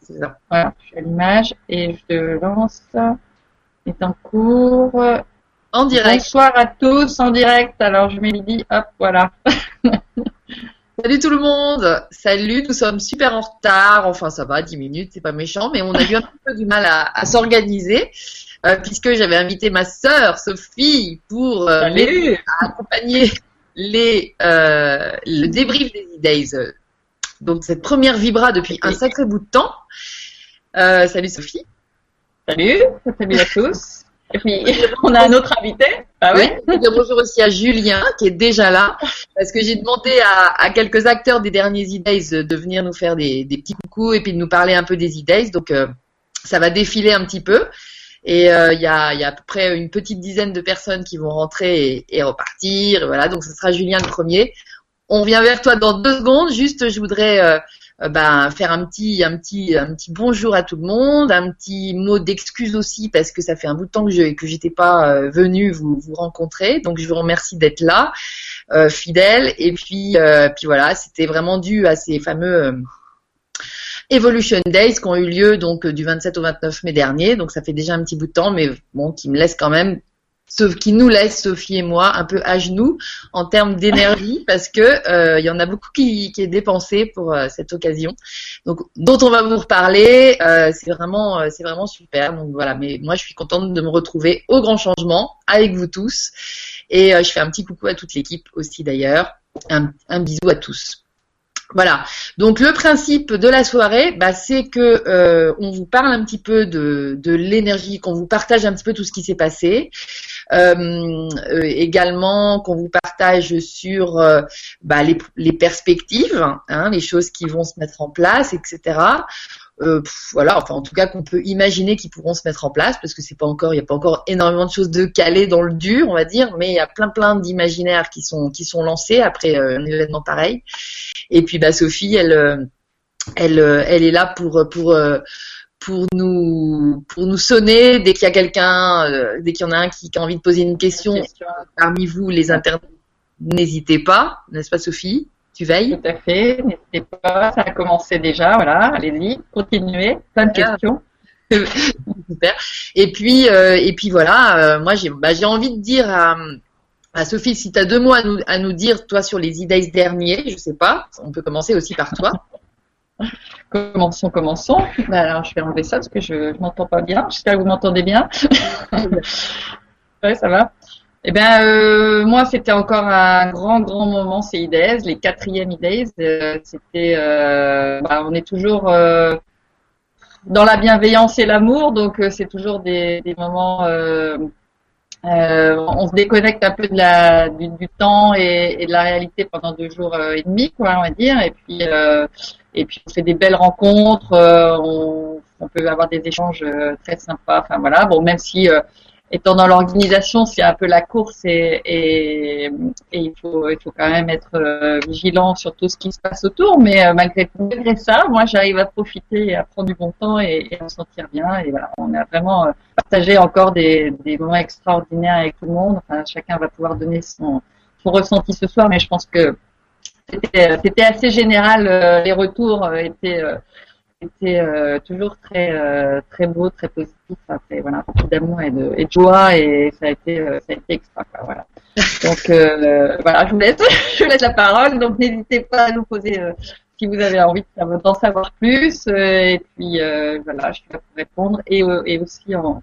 C'est ça. Voilà, je suis à l'image et je lance. Est en cours. En direct. Bonsoir à tous en direct. Alors je dit, hop, voilà. Salut tout le monde. Salut, nous sommes super en retard. Enfin, ça va, 10 minutes, c'est pas méchant, mais on a eu un peu du mal à, s'organiser. Euh, puisque j'avais invité ma sœur Sophie pour euh, accompagner les, euh, le débrief des E-Days. Donc cette première vibra depuis un sacré bout de temps. salut Sophie. Salut, salut à tous. Et puis, on a un autre invité. Ah oui. bonjour aussi à Julien, qui est déjà là, parce que j'ai demandé à, quelques acteurs des derniers E-Days de venir nous faire des, petits coucous et puis de nous parler un peu des E-Days. Donc, euh, ça va défiler un petit peu. Et euh, il y, a, y, a, à peu près une petite dizaine de personnes qui vont rentrer et, repartir. voilà, donc ce sera Julien le premier. On vient vers toi dans deux secondes. Juste, je voudrais euh, euh, ben, faire un petit, bonjour à tout le monde, un petit mot d'excuse aussi parce que ça fait un bout de temps que je que j'étais pas euh, venue vous vous rencontrer. Donc je vous remercie d'être là, euh, fidèle. Et puis, puis voilà, c'était vraiment dû à ces fameux Evolution Days qui ont eu lieu donc du 27 au 29 mai dernier. Donc ça fait déjà un petit bout de temps, mais bon, qui me laisse quand même qui nous laisse Sophie et moi un peu à genoux en termes d'énergie parce que euh, il y en a beaucoup qui, qui est dépensé pour euh, cette occasion. Donc dont on va vous reparler, euh, c'est vraiment c'est vraiment super. Donc voilà, mais moi je suis contente de me retrouver au grand changement avec vous tous et je fais un petit coucou à toute l'équipe aussi d'ailleurs. Un, un bisou à tous. Voilà. Donc le principe de la soirée, bah, c'est que on vous parle un petit peu de, de l'énergie, qu'on vous partage un petit peu tout ce qui s'est passé. Euh, euh, également qu'on vous partage sur bah, les, les, perspectives, hein, les choses qui vont se mettre en place, etc. Euh, voilà, enfin en tout cas qu'on peut imaginer qu'ils pourront se mettre en place parce que c'est pas encore, il n'y a pas encore énormément de choses de calées dans le dur, on va dire, mais il y a plein plein d'imaginaires qui sont qui sont lancés après euh, un événement pareil. Et puis bah Sophie, elle euh, elle elle est là pour pour pour nous pour nous sonner dès qu'il y a quelqu'un, dès qu'il y en a un qui, qui, a envie de poser une question, parmi vous les internautes, n'hésitez pas, n'est-ce pas Sophie? Tu veilles? Tout à fait, n'hésitez pas, ça a commencé déjà, voilà, allez-y, continuez, plein de questions. Super. Et puis, euh, et puis voilà, euh, moi j'ai bah, j'ai envie de dire à, à Sophie, si tu as deux mots à nous, à nous dire, toi, sur les e derniers, je sais pas, on peut commencer aussi par toi. commençons, commençons. Bah, alors, je vais enlever ça parce que je ne m'entends pas bien. J'espère que vous m'entendez bien. ouais, ça va. Eh bien, euh, moi, c'était encore un grand, grand moment, ces IDES, les quatrièmes IDES. Euh, c'était, euh, bah, on est toujours dans la bienveillance et l'amour, donc c'est toujours des, des moments. On se déconnecte un peu de la, du, du temps et, et, de la réalité pendant deux jours et demi, quoi, on va dire. Et puis, et puis on fait des belles rencontres. On, on, peut avoir des échanges très sympas. Enfin voilà. Bon, même si étant dans l'organisation, c'est un peu la course et, et, il, faut, il faut quand même être euh, vigilant sur tout ce qui se passe autour. Mais euh, malgré, ça, moi, j'arrive à profiter et à prendre du bon temps et, à me sentir bien. Et voilà, on a vraiment euh, partagé encore des, des moments extraordinaires avec tout le monde. Enfin, chacun va pouvoir donner son, son ressenti ce soir, mais je pense que c'était assez général. les retours étaient c'était euh, toujours très euh, très beau, très positif. Après, voilà, beaucoup d'amour et de, et de joie et ça a été euh, ça a été extra. Quoi, voilà. Donc euh, voilà, je vous laisse je vous laisse la parole. Donc n'hésitez pas à nous poser si vous avez envie d'en savoir plus. et puis voilà, je suis là pour répondre et et aussi en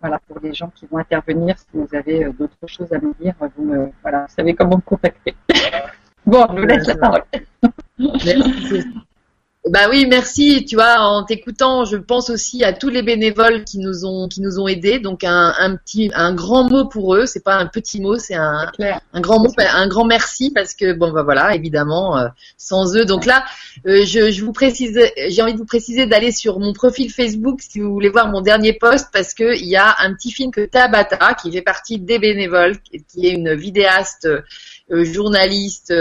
voilà pour les gens qui vont intervenir. Si vous avez d'autres choses à me dire, vous me voilà, vous savez comment me contacter. bon, je vous laisse la parole. Merci. Bah oui, merci. Tu vois, en t'écoutant, je pense aussi à tous les bénévoles qui nous ont qui nous ont aidés. Donc un, un petit, un grand mot pour eux. C'est pas un petit mot, c'est un, un grand mot, un grand merci parce que bon bah voilà, évidemment, euh, sans eux. Donc là, euh, je, je vous précise, j'ai envie de vous préciser d'aller sur mon profil Facebook si vous voulez voir mon dernier post parce que il y a un petit film que Tabata qui fait partie des bénévoles, qui est une vidéaste, euh, journaliste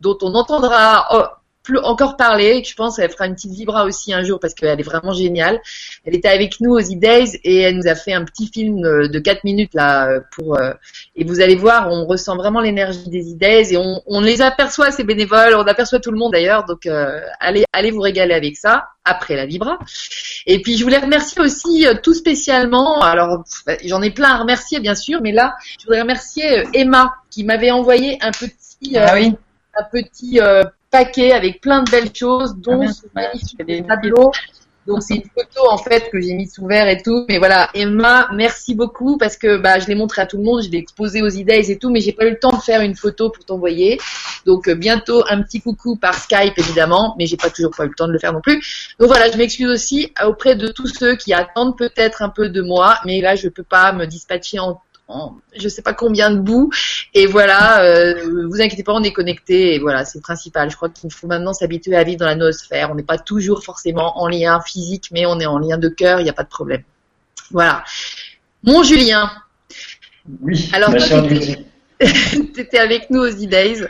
dont on entendra. Oh, encore parlé. Je pense qu'elle fera une petite vibra aussi un jour parce qu'elle est vraiment géniale. Elle était avec nous aux E-Days et elle nous a fait un petit film euh, de 4 minutes là euh, pour et vous allez voir, on ressent vraiment l'énergie des E-Days et on, on, les aperçoit ces bénévoles, on aperçoit tout le monde d'ailleurs. Donc allez allez vous régaler avec ça après la vibra. Et puis je voulais remercier aussi tout spécialement. Alors j'en ai plein à remercier bien sûr, mais là je voudrais remercier Emma qui m'avait envoyé un petit ah oui un petit euh, paquet avec plein de belles choses, dont ah, ce magnifique tableau. Donc c'est une photo en fait que j'ai mis sous verre et tout. Mais voilà, Emma, merci beaucoup parce que bah je l'ai montré à tout le monde, je l'ai exposé aux idées et tout, mais j'ai pas eu le temps de faire une photo pour t'envoyer. Donc euh, bientôt un petit coucou par Skype évidemment, mais j'ai pas toujours pas eu le temps de le faire non plus. Donc voilà, je m'excuse aussi auprès de tous ceux qui attendent peut-être un peu de moi, mais là je peux pas me dispatcher en je sais pas combien de bouts. Et voilà, euh, vous inquiétez pas, on est connecté. Et voilà, c'est le principal. Je crois qu'il faut maintenant s'habituer à vivre dans la noosphère. On n'est pas toujours forcément en lien physique, mais on est en lien de cœur. Il n'y a pas de problème. Voilà. Mon Julien. Oui. Alors toi, tu étais avec nous aux E-Days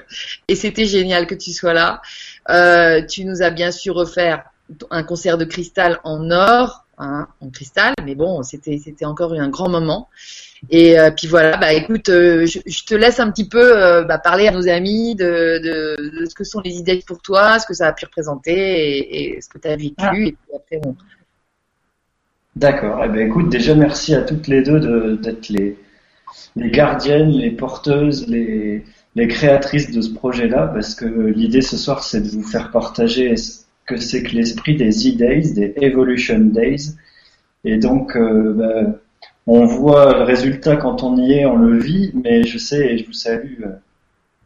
et c'était génial que tu sois là. Euh, tu nous as bien sûr offert un concert de cristal en or, hein, en cristal, mais bon, c'était c'était encore un grand moment. Et euh, puis voilà, bah écoute, euh, je, te laisse un petit peu euh, bah, parler à nos amis de, de, de, ce que sont les idées pour toi, ce que ça a pu représenter et, et ce que tu as vécu. Ah. Et puis après, on... D'accord. Eh ben, écoute, déjà merci à toutes les deux d'être les, les gardiennes, les porteuses, les, les créatrices de ce projet-là, parce que l'idée ce soir, c'est de vous faire partager que c'est que l'esprit des E-Days, des Evolution Days. Et donc, bah, on voit le résultat quand on y est, on le vit, mais je sais et je vous salue euh,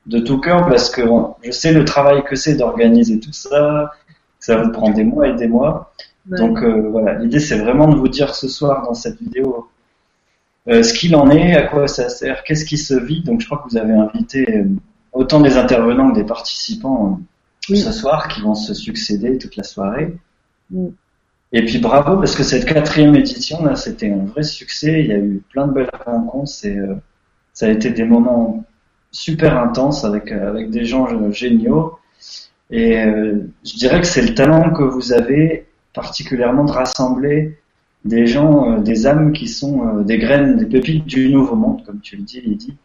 de tout cœur parce que je sais le travail que c'est d'organiser tout ça, ça vous prend des mois et des mois. Donc euh, voilà, l'idée c'est vraiment de vous dire ce soir dans cette vidéo euh, ce qu'il en est, à quoi ça sert, qu'est-ce qui se vit. Donc je crois que vous avez invité autant des intervenants que des participants ce soir qui vont se succéder toute la soirée. Et puis bravo parce que cette quatrième édition là, c'était un vrai succès. Il y a eu plein de belles rencontres. C'est, euh, ça a été des moments super intenses avec euh, avec des gens géniaux. Et euh, je dirais que c'est le talent que vous avez particulièrement de rassembler des gens, des âmes qui sont des graines, des pépites du nouveau monde, comme tu le dis, Lydie.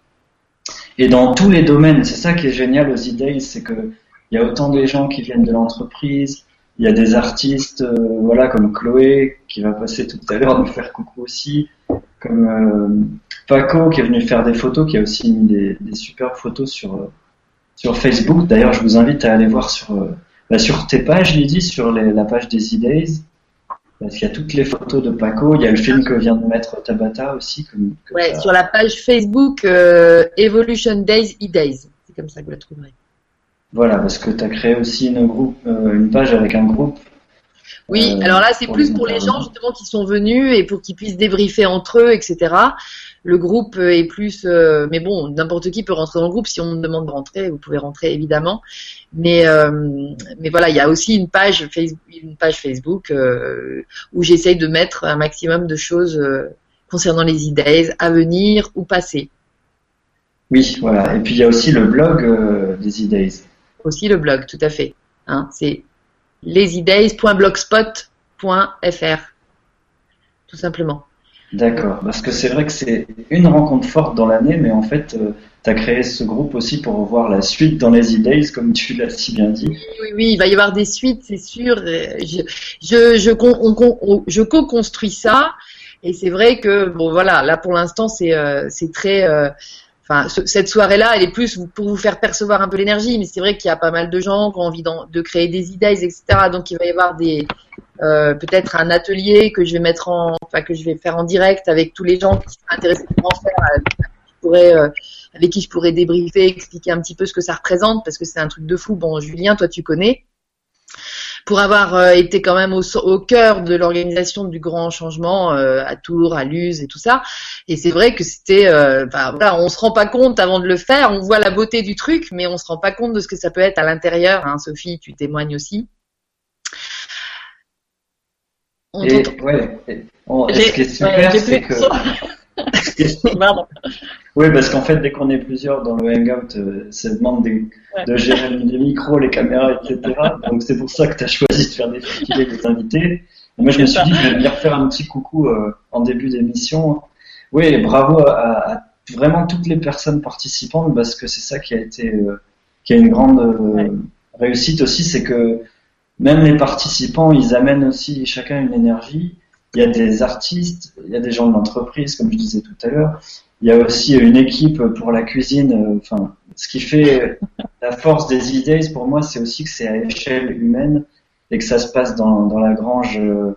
Et dans tous les domaines, c'est ça qui est génial aux idées, c'est que il y a autant des gens qui viennent de l'entreprise, il y a des artistes, euh, voilà, comme Chloé qui va passer tout à l'heure nous faire coucou aussi, comme euh, Paco qui est venu faire des photos, qui a aussi mis des, des super photos sur euh, sur Facebook. D'ailleurs, je vous invite à aller voir sur bah, sur tes pages, Lydie, sur la page des E-Days. Parce qu'il y a toutes les photos de Paco, il y a le film que vient de mettre Tabata aussi. Comme, ouais, sur la page Facebook Evolution Days E-Days. C'est comme ça que vous la trouverez. Voilà, parce que tu as créé aussi une, groupe, euh, une page avec un groupe. Oui, euh, alors là, c'est plus pour les gens justement qui sont venus et pour qu'ils puissent débriefer entre eux, etc. Le groupe est plus, euh, mais bon, n'importe qui peut rentrer dans le groupe. Si on me demande de rentrer, vous pouvez rentrer évidemment. Mais mais voilà, il y a aussi une page Facebook, une page Facebook où j'essaye de mettre un maximum de choses concernant les idées à venir ou passées. Oui, voilà. Et puis il y a aussi le blog des idées aussi le blog, tout à fait. Hein, c'est lesydays.blogspot.fr, tout simplement. D'accord, parce que c'est vrai que c'est une rencontre forte dans l'année, mais en fait, euh, tu as créé ce groupe aussi pour voir la suite dans les e-days, comme tu l'as si bien dit. Oui, oui, il va y avoir des suites, c'est sûr. Je, je, je, je co-construis ça, et c'est vrai que, bon voilà, là pour l'instant, c'est euh, très... Euh, Enfin, cette soirée-là, elle est plus pour vous faire percevoir un peu l'énergie, mais c'est vrai qu'il y a pas mal de gens qui ont envie de créer des idées, etc. Donc il va y avoir des euh, peut-être un atelier que je vais mettre en, enfin que je vais faire en direct avec tous les gens qui sont intéressés pour en faire, euh, euh, avec qui je pourrais débriefer, expliquer un petit peu ce que ça représente, parce que c'est un truc de fou. Bon, Julien, toi tu connais pour avoir euh, été quand même au, au cœur de l'organisation du grand changement euh, à Tours, à Luz et tout ça. Et c'est vrai que c'était, euh, voilà, on se rend pas compte avant de le faire. On voit la beauté du truc, mais on se rend pas compte de ce que ça peut être à l'intérieur. Hein. Sophie, tu témoignes aussi. On et, ouais, ce qui est super, c'est que oui, parce qu'en fait, dès qu'on est plusieurs dans le Hangout, euh, ça demande de gérer les micros, les caméras, etc. Donc c'est pour ça que tu as choisi de faire défiler les invités. Et moi, je me suis dit que je vais venir faire un petit coucou euh, en début d'émission. Oui, bravo à, vraiment toutes les personnes participantes parce que c'est ça qui a été euh, qui a une grande réussite aussi, c'est que même les participants, ils amènent aussi chacun une énergie. Il y a des artistes, il y a des gens de l'entreprise, comme je disais tout à l'heure. Il y a aussi une équipe pour la cuisine. Euh, enfin, ce qui fait la force des idées, pour moi, c'est aussi que c'est à échelle humaine et que ça se passe dans, dans la grange euh,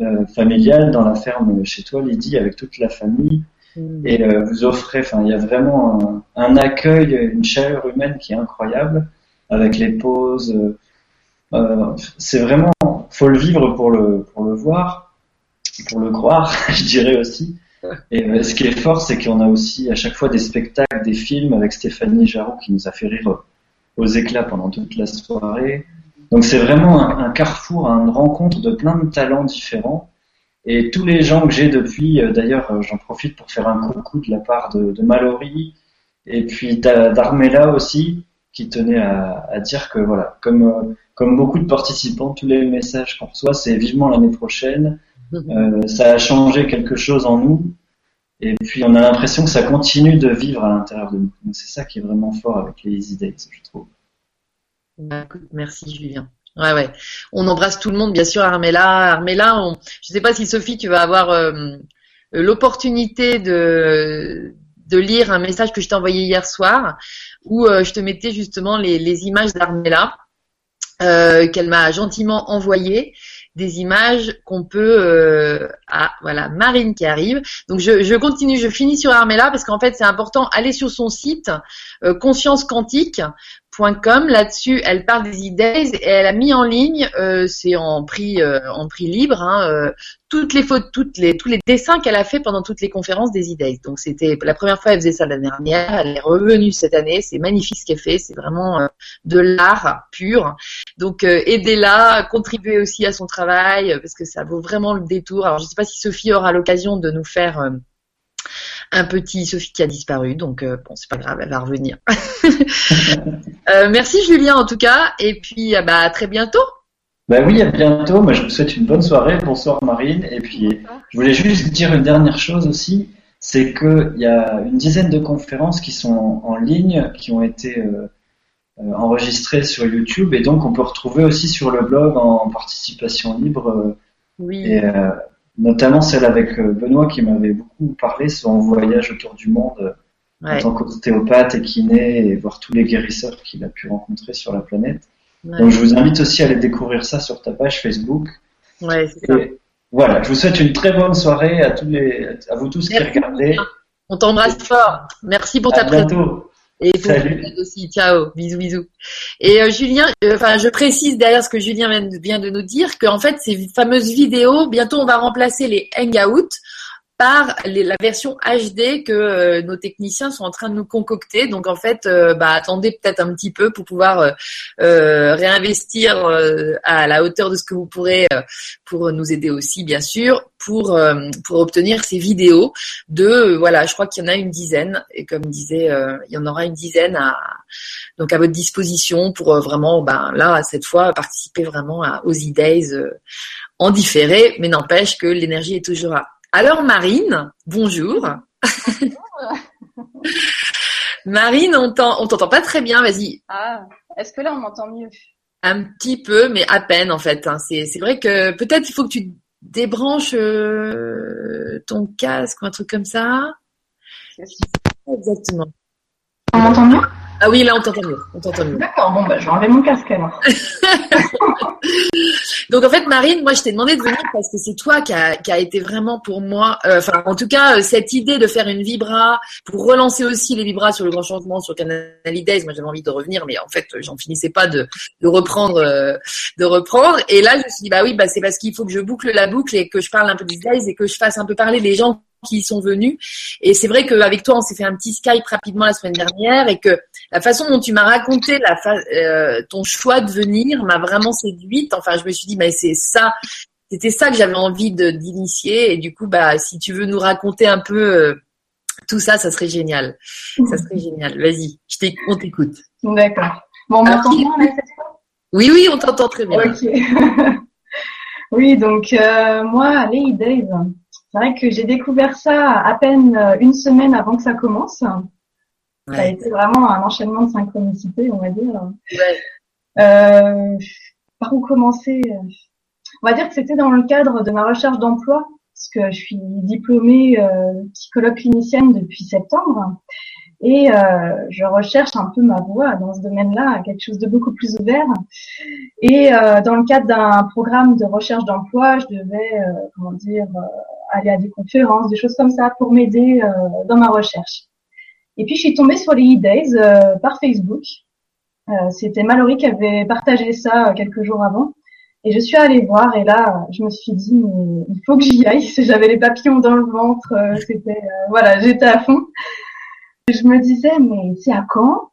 euh familiale, dans la ferme chez toi, Lydie, avec toute la famille. Mm. Et euh, vous offrez, enfin, il y a vraiment un, un, accueil, une chaleur humaine qui est incroyable, avec les pauses. Euh, c'est vraiment, faut le vivre pour le pour le voir, pour le croire, je dirais aussi. Et euh, ce qui est fort, c'est qu'on a aussi à chaque fois des spectacles, des films avec Stéphanie Jarou qui nous a fait rire aux éclats pendant toute la soirée. Donc c'est vraiment un, carrefour, une rencontre de plein de talents différents. Et tous les gens que j'ai depuis, euh, d'ailleurs, euh, j'en profite pour faire un coucou de la part de, de Mallory et puis d'Armella aussi, qui tenait à, dire que voilà, comme beaucoup de participants, tous les messages qu'on reçoit, c'est vivement l'année prochaine. Euh, ça a changé quelque chose en nous. Et puis on a l'impression que ça continue de vivre à l'intérieur de nous. C'est ça qui est vraiment fort avec les Easy Days, je trouve. Bah, merci Julien. Ouais, ouais. On embrasse tout le monde, bien sûr, Armella. Armella, on... je sais pas si Sophie, tu vas avoir euh, l'opportunité de, de lire un message que je t'ai envoyé hier soir, où euh, je te mettais justement les, les images d'Armella euh, qu'elle m'a gentiment envoyé des images qu'on peut euh, ah voilà Marine qui arrive. Donc je, je continue je finis sur Armella parce qu'en fait c'est important. Aller sur son site euh, conscience quantique Là-dessus, elle parle des e-days et elle a mis en ligne, euh, c'est en prix euh, en prix libre, hein, euh, toutes les photos, toutes les tous les dessins qu'elle a fait pendant toutes les conférences des e-days. Donc c'était la première fois elle faisait ça l'année dernière, elle est revenue cette année, c'est magnifique ce qu'elle fait, c'est vraiment de l'art pur. Donc aidez-la, contribuez aussi à son travail parce que ça vaut vraiment le détour. Alors je ne sais pas si Sophie aura l'occasion de nous faire un petit Sophie qui a disparu, donc euh, bon, c'est pas grave, elle va revenir. euh, merci Julien en tout cas, et puis euh, bah, à très bientôt. Bah oui, à bientôt. Moi, je vous souhaite une bonne soirée. Bonsoir Marine. Et puis, je voulais juste dire une dernière chose aussi, c'est qu'il y a une dizaine de conférences qui sont en ligne, qui ont été euh, enregistrées sur YouTube, et donc on peut retrouver aussi sur le blog en participation libre. oui. Et, notamment celle avec euh, Benoît qui m'avait beaucoup parlé, son voyage autour du monde euh, en tant qu'ostéopathe et kiné et voir tous les guérisseurs qu'il a pu rencontrer sur la planète. Donc je vous invite aussi à aller découvrir ça sur ta page Facebook. Ouais, c'est ça. Voilà, je vous souhaite une très bonne soirée à tous les, à vous tous qui regardez. On t'embrasse fort. Merci pour ta présence. Et pour aussi, ciao, bisous, bisous. Et euh, Julien, euh, enfin, je précise derrière ce que Julien vient de nous dire, qu'en fait, ces fameuses vidéos, bientôt on va remplacer les hangouts par la version HD que euh, nos techniciens sont en train de nous concocter. Donc en fait, euh, bah, attendez peut-être un petit peu pour pouvoir euh, réinvestir à la hauteur de ce que vous pourrez pour nous aider aussi, bien sûr, pour pour obtenir ces vidéos de voilà, je crois qu'il y en a une dizaine et comme disait, il y en aura une dizaine à donc à votre disposition pour vraiment, ben là cette fois participer vraiment à, aux e-days en différé, mais n'empêche que l'énergie est toujours là. Alors Marine, bonjour. Marine, on t'entend pas très bien, vas-y. Ah, est-ce que là on m'entend mieux? Un petit peu, mais à peine en fait. Hein. C'est vrai que peut-être il faut que tu débranches euh, ton casque ou un truc comme ça. Exactement. On m'entend mieux ah oui, là on t'entend mieux. On t'entend mieux. D'accord, bon bah je vais enlever mon casque alors. Donc en fait, Marine, moi je t'ai demandé de venir parce que c'est toi qui a, qui a été vraiment pour moi, euh, enfin en tout cas euh, cette idée de faire une vibra pour relancer aussi les vibras sur le grand changement sur Canal Days. Moi j'avais envie de revenir, mais en fait j'en finissais pas de, de reprendre, euh, de reprendre. Et là je me suis dit bah oui, bah c'est parce qu'il faut que je boucle la boucle et que je parle un peu des Days et que je fasse un peu parler les gens qui y sont venus. Et c'est vrai qu'avec toi, on s'est fait un petit Skype rapidement la semaine dernière et que la façon dont tu m'as raconté la euh, ton choix de venir m'a vraiment séduite. Enfin, je me suis dit, mais c'est ça, c'était ça que j'avais envie d'initier. Et du coup, bah, si tu veux nous raconter un peu euh, Tout ça, ça serait génial. Ça serait génial. Vas-y, on t'écoute. D'accord. Bon, on m'entend bien Oui, oui, on t'entend très bien. Ok. oui, donc euh, moi, les Days, c'est vrai que j'ai découvert ça à peine euh, une semaine avant que ça commence. Ça a été vraiment un enchaînement de synchronicité, on va dire. Ouais. Euh, par où commencer? On va dire que c'était dans le cadre de ma recherche d'emploi, parce que je suis diplômée euh, psychologue clinicienne depuis septembre, et euh, je recherche un peu ma voie dans ce domaine-là, quelque chose de beaucoup plus ouvert. Et euh, dans le cadre d'un programme de recherche d'emploi, je devais, euh, comment dire, aller à des conférences, des choses comme ça, pour m'aider euh, dans ma recherche. Et puis je suis tombée sur les e-days euh, par Facebook. Euh, C'était Mallory qui avait partagé ça euh, quelques jours avant. Et je suis allée voir et là, je me suis dit, mais il faut que j'y aille. J'avais les papillons dans le ventre. euh, C'était, euh, voilà, j'étais à fond. Et je me disais, mais c'est à quand?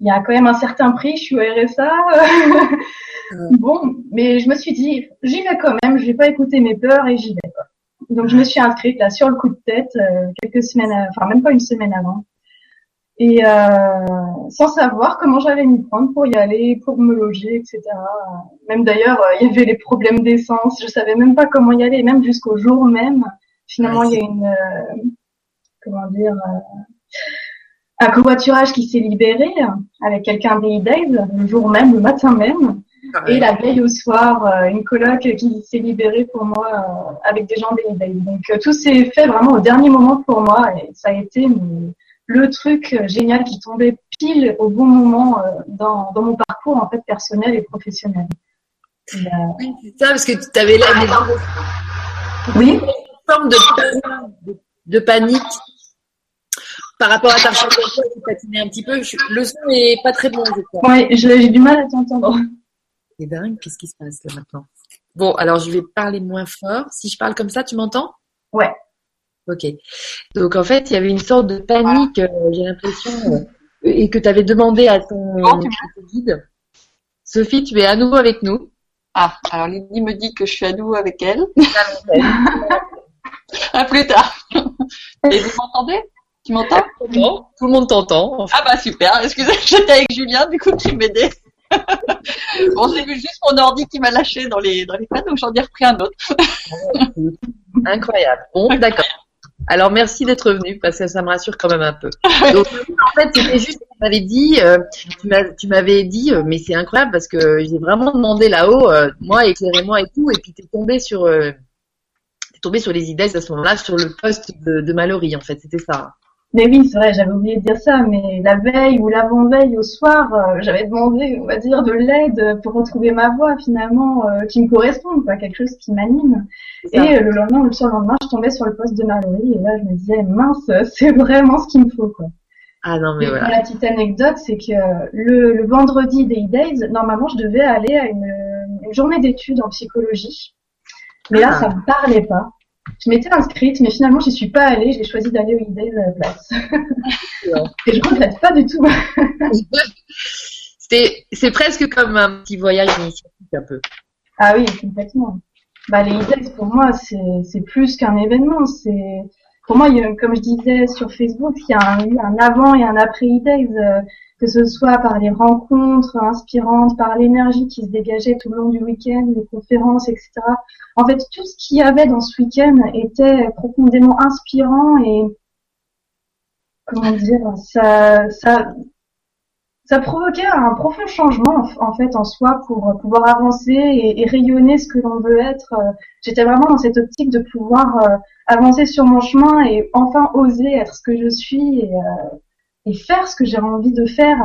Il y a quand même un certain prix. Je suis au RSA. bon, mais je me suis dit, j'y vais quand même. Je vais pas écouter mes peurs et j'y vais. quoi. Donc je me suis inscrite là sur le coup de tête euh, quelques semaines, à- enfin même pas une semaine avant et euh, sans savoir comment j'allais m'y prendre pour y aller, pour me loger, etc. Même d'ailleurs, euh, il y avait les problèmes d'essence, je savais même pas comment y aller, même jusqu'au jour même. Finalement, il y a une, euh, comment dire, euh, un covoiturage qui s'est libéré avec quelqu'un des Days le jour même, le matin même. Et la veille au soir, euh, une coloc qui s'est libérée pour moi euh, avec des gens des Days. Donc euh, tout s'est fait vraiment au dernier moment pour moi et ça a été le truc génial qui tombait pile au bon moment dans, dans mon parcours en fait personnel et professionnel. Et, euh, Oui, c'est ça, parce que tu avais là oui, une forme de, de, de panique par rapport à ta recherche tu patinais un petit peu. Le son est pas très bon, je crois. j'ai j'ai du mal à t'entendre. C'est dingue, qu'est-ce qui se passe là maintenant? Bon, alors je vais parler moins fort. Si je parle comme ça, tu m'entends? Ouais. Ok. Donc en fait, il y avait une sorte de panique, euh, j'ai l'impression, euh, et que tu avais demandé à ton, Bon, tu à ton guide. Sophie, tu es à nouveau avec nous. Ah, alors Lydie me dit que je suis à nouveau avec elle. À plus tard. Et vous m'entendez? Tu m'entends? Tout le monde t'entend. en fait. Ah bah super, excusez, j'étais avec Julien, du coup qui m'aidait. Bon, j'ai vu juste mon ordi qui m'a lâché dans les dans les donc j'en ai repris un autre. Incroyable. Bon, d'accord. Alors merci d'être venu parce que ça me rassure quand même un peu. Donc en fait c'était juste, tu m'avais dit, euh, tu m'avais dit, euh, mais c'est incroyable parce que j'ai vraiment demandé là-haut, euh, moi éclairez-moi et tout, et puis t'es tombé sur, tombé sur les idées à ce moment-là sur le poste de, de Mallory en fait, c'était ça. Mais oui, c'est vrai, j'avais oublié de dire ça, mais la veille ou l'avant-veille au soir, euh, j'avais demandé, on va dire, de l'aide pour retrouver ma voix finalement, euh, qui me corresponde, quoi, quelque chose qui m'anime. Et euh, le lendemain ou le surlendemain, je tombais sur le poste de Mallory et là, je me disais, mince, c'est vraiment ce qu'il me faut, quoi. Ah non mais Et voilà. la petite anecdote, c'est que le, le vendredi des E-Days, normalement, je devais aller à une, une journée d'études en psychologie. Mais là, Ah. ça me parlait pas. Je m'étais inscrite, mais finalement, j'y suis pas allée. J'ai choisi d'aller E-Days à la place. Et je regrette pas du tout. C'est presque comme un petit voyage initiatique un peu. Ah oui, complètement. Bah, les E-Days, pour moi, c'est, plus qu'un événement. C'est, pour moi, il y a, comme je disais sur Facebook, il y a un, avant et un après euh, que ce soit par les rencontres inspirantes, par l'énergie qui se dégageait tout le long du week-end, les conférences, etc. En fait, tout ce qu'il y avait dans ce week-end était profondément inspirant et, comment dire, ça, ça, ça provoquait un profond changement en, fait en soi pour pouvoir avancer et, rayonner ce que l'on veut être. J'étais vraiment dans cette optique de pouvoir euh, avancer sur mon chemin et enfin oser être ce que je suis et, euh, et faire ce que j'ai envie de faire.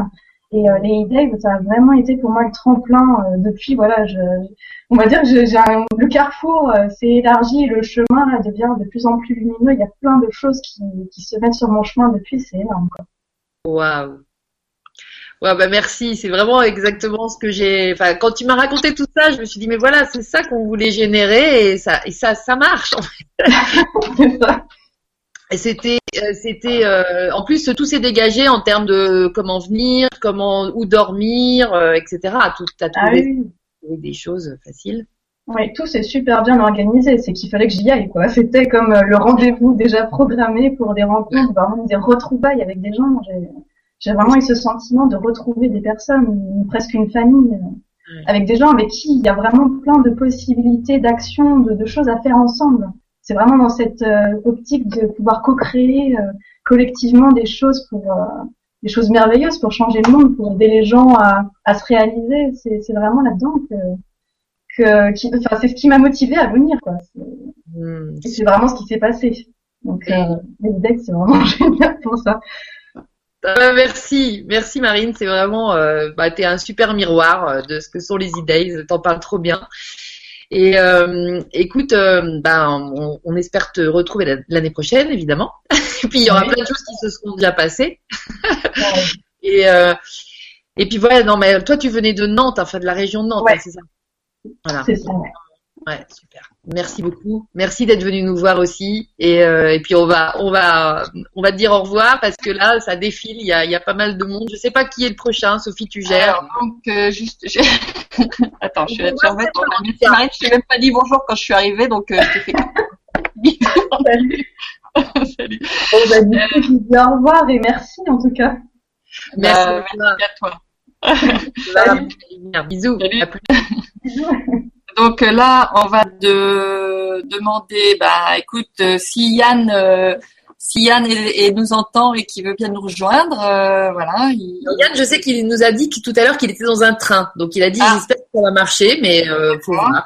Et euh, les idées, ça a vraiment été pour moi le tremplin euh, depuis. Voilà, je, on va dire que j'ai le carrefour euh, s'est élargi le chemin là, devient de plus en plus lumineux. Il y a plein de choses qui, qui se mettent sur mon chemin depuis. C'est énorme. Waouh. Ouais, bah merci, c'est vraiment exactement ce que j'ai. Enfin, quand tu m'as raconté tout ça, je me suis dit mais voilà, c'est ça qu'on voulait générer et ça, et ça, ça marche. en fait. C'est ça. Et c'était, c'était, euh, en plus tout s'est dégagé en termes de comment venir, comment où dormir, euh, etc. Tout, t'as Ah trouvé, oui. des choses faciles. Oui, tout s'est super bien organisé. C'est qu'il fallait que j'y aille, quoi. C'était comme euh, le rendez-vous déjà programmé pour des rencontres, vraiment des retrouvailles avec des gens. J'ai vraiment eu ce sentiment de retrouver des personnes, presque une famille, euh, avec des gens avec qui il y a vraiment plein de possibilités d'action, de, de, choses à faire ensemble. C'est vraiment dans cette euh, optique de pouvoir co-créer collectivement des choses pour des choses merveilleuses pour changer le monde, pour aider les gens à, à se réaliser. C'est vraiment là-dedans que qui, enfin, c'est ce qui m'a motivé à venir, quoi. C'est hmm. vraiment ce qui s'est passé. Donc, euh, les decks, c'est vraiment génial pour ça. Euh, merci, merci Marine, c'est vraiment, euh, bah, t'es un super miroir euh, de ce que sont les idées, t'en parles trop bien. Et euh, écoute, bah, on, on, espère te retrouver l'année prochaine, évidemment. et puis il y aura plein de choses qui se seront déjà passées. et et puis voilà, non mais toi tu venais de Nantes, enfin de la région de Nantes, hein, c'est ça? Voilà. C'est ça. Ouais, super. Merci beaucoup. Merci d'être venu nous voir aussi. Et, euh, et puis on va, on va, on va te dire au revoir parce que là, ça défile. Il y a, il y a pas mal de monde. Je sais pas qui est le prochain. Sophie, tu gères. donc euh, juste, attends, je suis là en fait. Je t'ai même pas dit bonjour quand je suis arrivée, donc euh, je t'ai fait. Salut. Salut. Bon, bah, du coup, je vous dis au revoir et merci en tout cas. Merci, merci à toi. Bisous. Donc euh, là, on va de, demander, bah écoute, euh, si Yann, euh, si Yann nous entend et qui veut bien nous rejoindre, voilà. Yann, je sais qu'il nous a dit tout à l'heure qu'il était dans un train, donc il a dit ah. j'espère que ça va marcher, mais faut voir.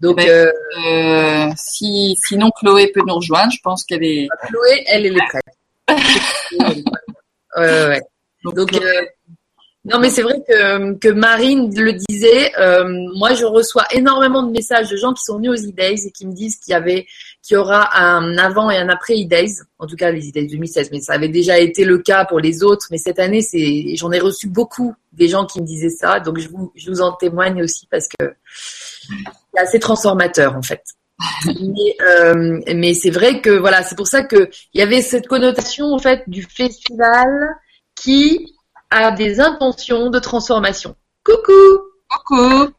Donc, ben, si, sinon Chloé peut nous rejoindre, je pense qu'elle est. Chloé, elle, elle est prête. ouais, ouais. Donc, non, mais c'est vrai que, que Marine le disait. Euh, moi, je reçois énormément de messages de gens qui sont venus aux E-Days et qui me disent qu'il y avait, qu'il y aura un avant et un après E-Days. En tout cas, les E-Days 2016, mais ça avait déjà été le cas pour les autres. Mais cette année, c'est, j'en ai reçu beaucoup des gens qui me disaient ça. Donc, je vous, je vous en témoigne aussi parce que c'est assez transformateur en fait. mais, euh, mais c'est vrai que voilà, c'est pour ça que il y avait cette connotation en fait du festival qui a des intentions de transformation. Coucou Coucou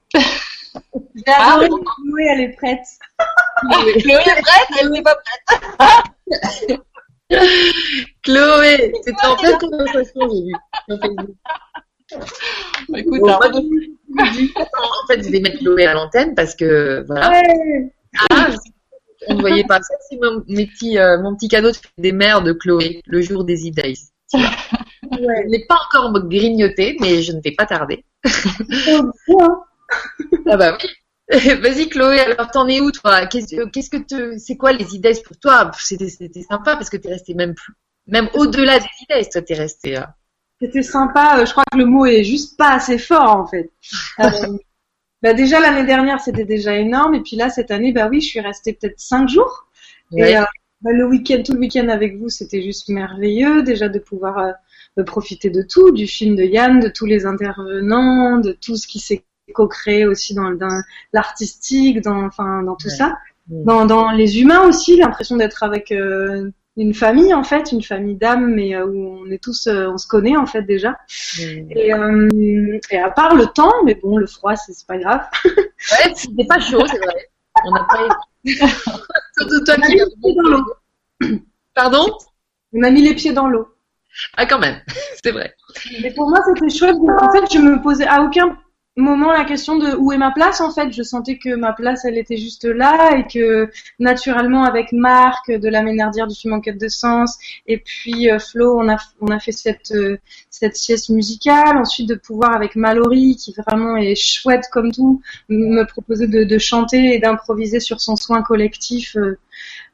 ah, Chloé, elle est prête. Chloé est prête, elle n'est pas prête. Chloé, c'était en pleine conversation, j'ai vu. Écoute, bon, en fait, je vais mettre Chloé à l'antenne parce que voilà. Ouais. Ah, on ne voyait pas ça. C'est mon, euh, mon petit cadeau des mères de Chloé le jour des E-Days. Ouais. Je l'ai pas encore grignoté, mais je ne vais pas tarder. ah bah oui. Vas-y Chloé, alors t'en es où toi? Qu'est-ce que te, c'est quoi les idées pour toi? C'était sympa parce que t'es resté même plus, même au-delà des idées, toi t'es resté là. C'était sympa. Euh, je crois que le mot est juste pas assez fort en fait. Euh, bah déjà l'année dernière c'était déjà énorme et puis là cette année bah oui je suis restée peut-être cinq jours. Et euh, bah, le week-end, tout le week-end avec vous c'était juste merveilleux déjà de pouvoir profiter de tout, du film de Yann, de tous les intervenants, de tout ce qui s'est co-créé aussi dans, l'artistique, dans, enfin, dans tout ça. Dans, dans, les humains aussi, l'impression d'être avec euh, une famille en fait, une famille d'âmes, mais euh, où on est tous, euh, on se connaît en fait déjà. Et, et, à part le temps, mais bon, le froid, c'est pas grave. ouais, c'était pas chaud, c'est vrai. On a pas. Surtout toi qui. Dans l'eau. Pardon? On a mis les pieds dans l'eau. Ah, quand même, c'est vrai. Mais pour moi, c'était chouette. En fait, je me posais à aucun moment la question de où est ma place en fait je sentais que ma place elle était juste là et que naturellement avec Marc de la Ménardière du film en quête de sens et puis euh, Flo on a on a fait cette euh, cette sieste musicale ensuite de pouvoir avec Mallory qui vraiment est chouette comme tout me proposer de, de chanter et d'improviser sur son soin collectif euh,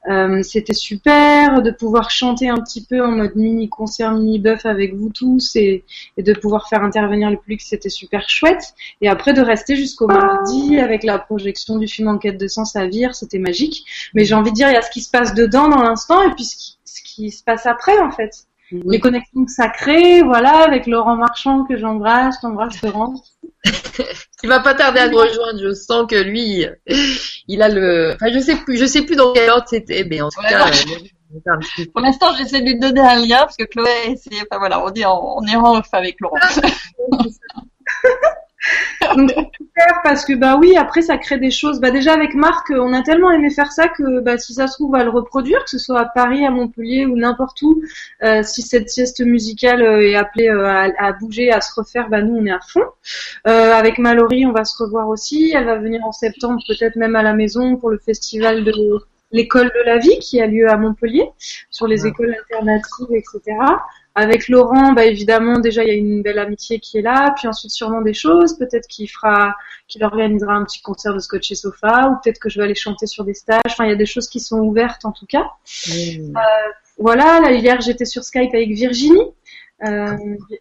euh, c'était super de pouvoir chanter un petit peu en mode mini concert, mini buff avec vous tous et, et de pouvoir faire intervenir le public, c'était super chouette. Et après de rester jusqu'au mardi avec la projection du film Enquête de sens à Vire, c'était magique. Mais j'ai envie de dire, il y a ce qui se passe dedans dans l'instant et puis ce qui, ce qui se passe après en fait. Les connexions que ça crée, voilà, avec Laurent Marchand que j'embrasse, j'embrasse Laurent. Il va pas tarder à nous rejoindre. Je sens que lui, il a le. Enfin, je sais plus, je sais plus dans quel ordre c'était, mais en tout cas. Euh, Pour l'instant, j'essaie de lui donner un lien parce que Chloé, c'est, enfin voilà, on dit on, est en off avec Laurent. Donc super parce que bah oui, après ça crée des choses. Bah déjà avec Marc, on a tellement aimé faire ça que bah si ça se trouve on va le reproduire, que ce soit à Paris, à Montpellier ou n'importe où. Euh, si cette sieste musicale euh, est appelée euh, à, bouger, à se refaire, bah nous on est à fond. Euh, avec Mallory, on va se revoir aussi. Elle va venir en septembre, peut-être même à la maison pour le festival de l'école de la vie qui a lieu à Montpellier sur les écoles alternatives, etc. Avec Laurent, bah évidemment, déjà il y a une belle amitié qui est là, puis ensuite sûrement des choses. Peut-être qu'il fera, qu'il organisera un petit concert de Scotch et Sofa, ou peut-être que je vais aller chanter sur des stages. Enfin, il y a des choses qui sont ouvertes en tout cas. Mmh. Euh, voilà, là hier j'étais sur Skype avec Virginie. Euh,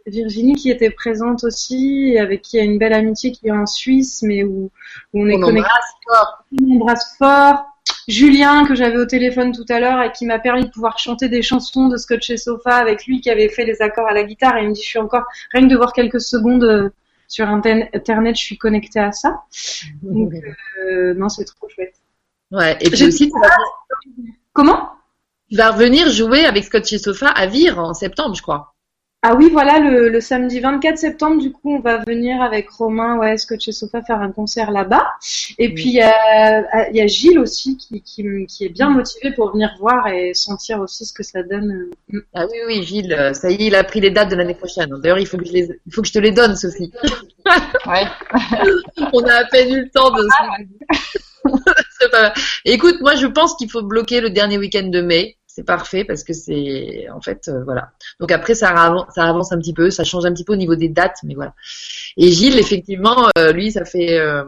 Virginie qui était présente aussi, avec qui il y a une belle amitié qui est en Suisse, mais où, où on est On connecté. embrasse fort. On embrasse fort. Julien que j'avais au téléphone tout à l'heure et qui m'a permis de pouvoir chanter des chansons de Scotch et Sofa avec lui qui avait fait les accords à la guitare et il me dit je suis encore rien que de voir quelques secondes euh, sur inter- internet je suis connectée à ça donc euh, non c'est trop chouette Ouais. Et puis aussi, comment? Tu vas revenir jouer avec Scotch et Sofa à Vire en septembre, je crois. Ah oui voilà le, le samedi 24 septembre du coup on va venir avec Romain ouais Scotch et Sofa faire un concert là-bas et Oui. puis il y a, il y a Gilles aussi qui, qui, qui est bien motivé pour venir voir et sentir aussi ce que ça donne Ah oui, oui, Gilles, euh, ça y est, il a pris les dates de l'année prochaine. D'ailleurs, il faut que je les, il faut que je te les donne, Sophie. Ouais. On a à peine eu le temps de. Mal. Écoute, moi, je pense qu'il faut bloquer le dernier week-end de mai. C'est parfait parce que c'est, en fait, euh, voilà. Donc après, ça, avance un petit peu, ça change un petit peu au niveau des dates, mais voilà. Et Gilles, effectivement, euh, lui, ça fait. euh,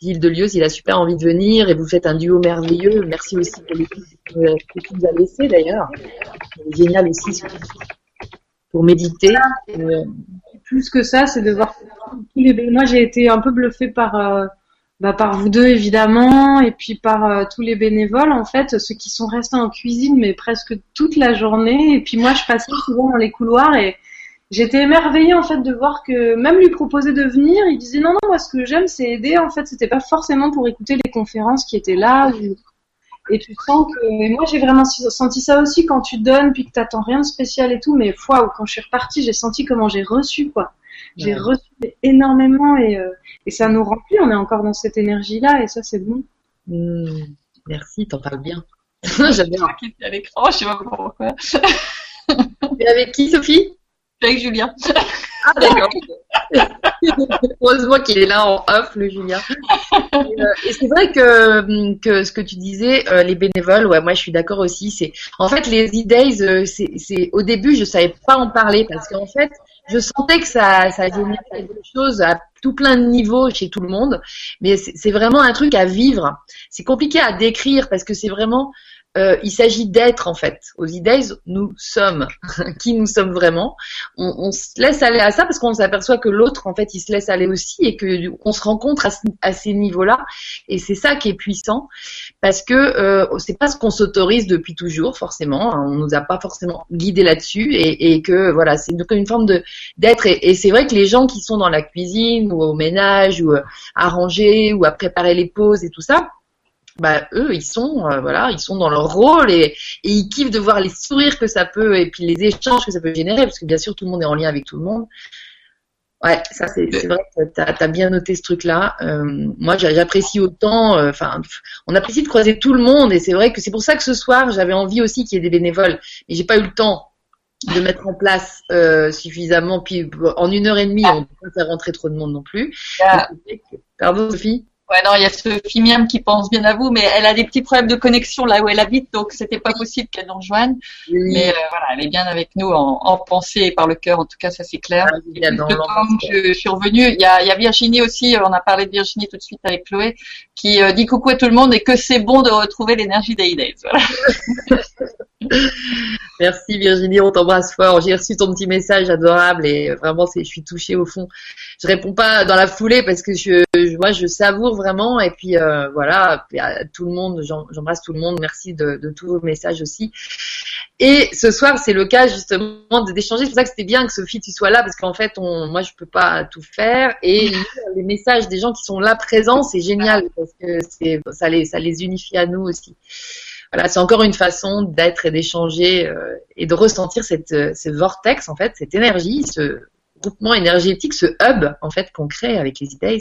Gilles Delieuse, il a super envie de venir et vous faites un duo merveilleux. Merci aussi pour l'équipe euh, que tu nous as laissé d'ailleurs. Génial aussi pour méditer. Plus que ça, c'est de voir tous les. Moi, j'ai été un peu bluffée par bah, par vous deux évidemment, et puis par euh, tous les bénévoles en fait, ceux qui sont restés en cuisine mais presque toute la journée. Et puis moi, je passais souvent dans les couloirs et j'étais émerveillée en fait de voir que même lui proposer de venir, il disait non non moi ce que j'aime c'est aider. En fait, c'était pas forcément pour écouter les conférences qui étaient là. Et tu sens que et moi j'ai vraiment senti ça aussi quand tu donnes puis que t'attends rien de spécial et tout. Mais foi, quand je suis repartie, j'ai senti comment j'ai reçu quoi. J'ai Ouais. reçu énormément et, euh, et ça nous remplit. On est encore dans cette énergie-là et ça, c'est bon. hmm, merci, t'en parles bien. J'adore. qui était à l'écran, je sais pas pourquoi. Et avec qui, Sophie? Avec Julien. Ah, d'accord. Heureusement qu'il est là en off, le Julien. Et, euh, et c'est vrai que, que ce que tu disais, euh, les bénévoles, ouais, moi je suis d'accord aussi. C'est en fait les e-days, euh, c'est, c'est au début je savais pas en parler parce qu'en fait je sentais que ça, ça générait quelque chose à tout plein de niveaux chez tout le monde, mais c'est, vraiment un truc à vivre. C'est compliqué à décrire parce que c'est vraiment euh, il s'agit d'être en fait. Aux e-days, nous sommes qui nous sommes vraiment. On, se laisse aller à ça parce qu'on s'aperçoit que l'autre, en fait, il se laisse aller aussi et que on se rencontre à, à ces niveaux-là. Et c'est ça qui est puissant parce que euh, c'est pas ce qu'on s'autorise depuis toujours forcément. On nous a pas forcément guidé là-dessus et, et que voilà, c'est donc une forme de d'être. Et, et c'est vrai que les gens qui sont dans la cuisine ou au ménage ou euh, à ranger ou à préparer les pauses et tout ça. Bah eux ils sont euh, voilà ils sont dans leur rôle et, et ils kiffent de voir les sourires que ça peut et puis les échanges que ça peut générer parce que bien sûr tout le monde est en lien avec tout le monde. Ouais ça c'est vrai que t'as as bien noté ce truc là moi j'a- j'apprécie autant euh, enfin on apprécie de croiser tout le monde et c'est vrai que c'est pour ça que ce soir j'avais envie aussi qu'il y ait des bénévoles. Mais j'ai pas eu le temps de mettre en place euh, suffisamment puis en une heure et demie on peut pas faire rentrer trop de monde non plus. Il y a- pardon Sophie Ouais, non, il y a Sophie Miam qui pense bien à vous, mais elle a des petits problèmes de connexion là où elle habite, donc c'était pas possible qu'elle nous rejoigne. Mais euh, voilà, elle est bien avec nous en, en pensée et par le cœur, en tout cas, ça c'est clair. Ah, dans Le temps l'ambiance, que je, je suis revenue, il y, a, il y a Virginie aussi, on a parlé de Virginie tout de suite avec Chloé, qui euh, dit coucou à tout le monde et que c'est bon de retrouver l'énergie des days Voilà. Merci Virginie, on t'embrasse fort. J'ai reçu ton petit message adorable et vraiment c'est, je suis touchée au fond. Je réponds pas dans la foulée parce que je, je- moi je savoure vraiment et puis euh, voilà, à tout le monde, j'em- j'embrasse tout le monde. Merci de, de tous vos messages aussi. Et ce soir c'est le cas justement d'échanger. C'est pour ça que c'était bien que Sophie tu sois là parce qu'en fait on, moi je peux pas tout faire et les messages des gens qui sont là présents c'est génial parce que c'est ça les ça les unifie à nous aussi voilà, c'est encore une façon d'être et d'échanger euh, et de ressentir cette, euh, ce vortex, en fait, cette énergie, ce, groupement énergétique, ce hub en fait qu'on crée avec les e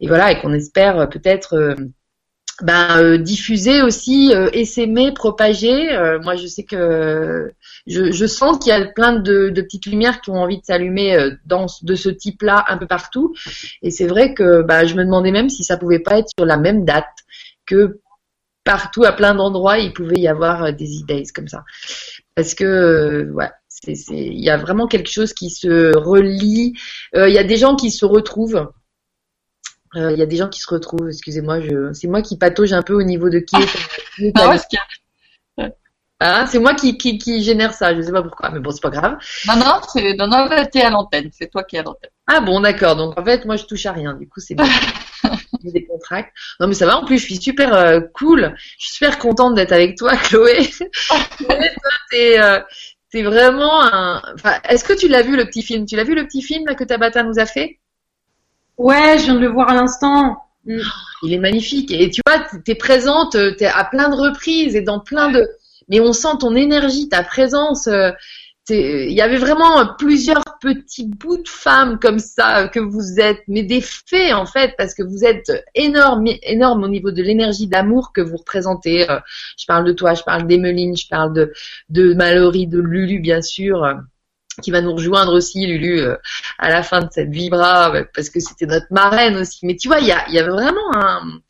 et voilà et qu'on espère peut-être ben, euh, diffuser aussi, euh, essaimer, propager. Euh, moi, je sais que je, je sens qu'il y a plein de, de, petites lumières qui ont envie de s'allumer euh, dans de ce type-là un peu partout. Et c'est vrai que ben, je me demandais même si ça pouvait pas être sur la même date que partout à plein d'endroits il pouvait y avoir des idées comme ça. Parce que ouais, c'est il y a vraiment quelque chose qui se relie. Il y a des gens qui se retrouvent il euh, y a des gens qui se retrouvent, excusez-moi, je... c'est moi qui patauge un peu au niveau de qui est. ah, ah, c'est moi qui, qui, qui, génère ça, je sais pas pourquoi, mais bon, c'est pas grave. Non, non, c'est, non, non, t'es à l'antenne, c'est toi qui es à l'antenne. Ah bon, d'accord, donc en fait, moi, je touche à rien, du coup, c'est. J'ai des contracts. Non, mais ça va, en plus, je suis super euh, cool, je suis super contente d'être avec toi, Chloé. t'es, euh, t'es vraiment un, enfin, est-ce que tu l'as vu, le petit film? Tu l'as vu, le petit film, là, que Tabata nous a fait? Ouais, je viens de le voir à l'instant. Mm. Il est magnifique. Et tu vois, t'es présente, t'es à plein de reprises et dans plein de. Mais on sent ton énergie, ta présence. Euh, il y avait vraiment plusieurs petits bouts de femmes comme ça que vous êtes, mais des faits en fait, parce que vous êtes énorme, énorme au niveau de l'énergie d'amour que vous représentez. Euh, je parle de toi, je parle d'Emeline, je parle de, de Mallory, de Lulu bien sûr qui va nous rejoindre aussi, Lulu, euh, à la fin de cette vibra, parce que c'était notre marraine aussi. Mais tu vois, il y a vraiment un,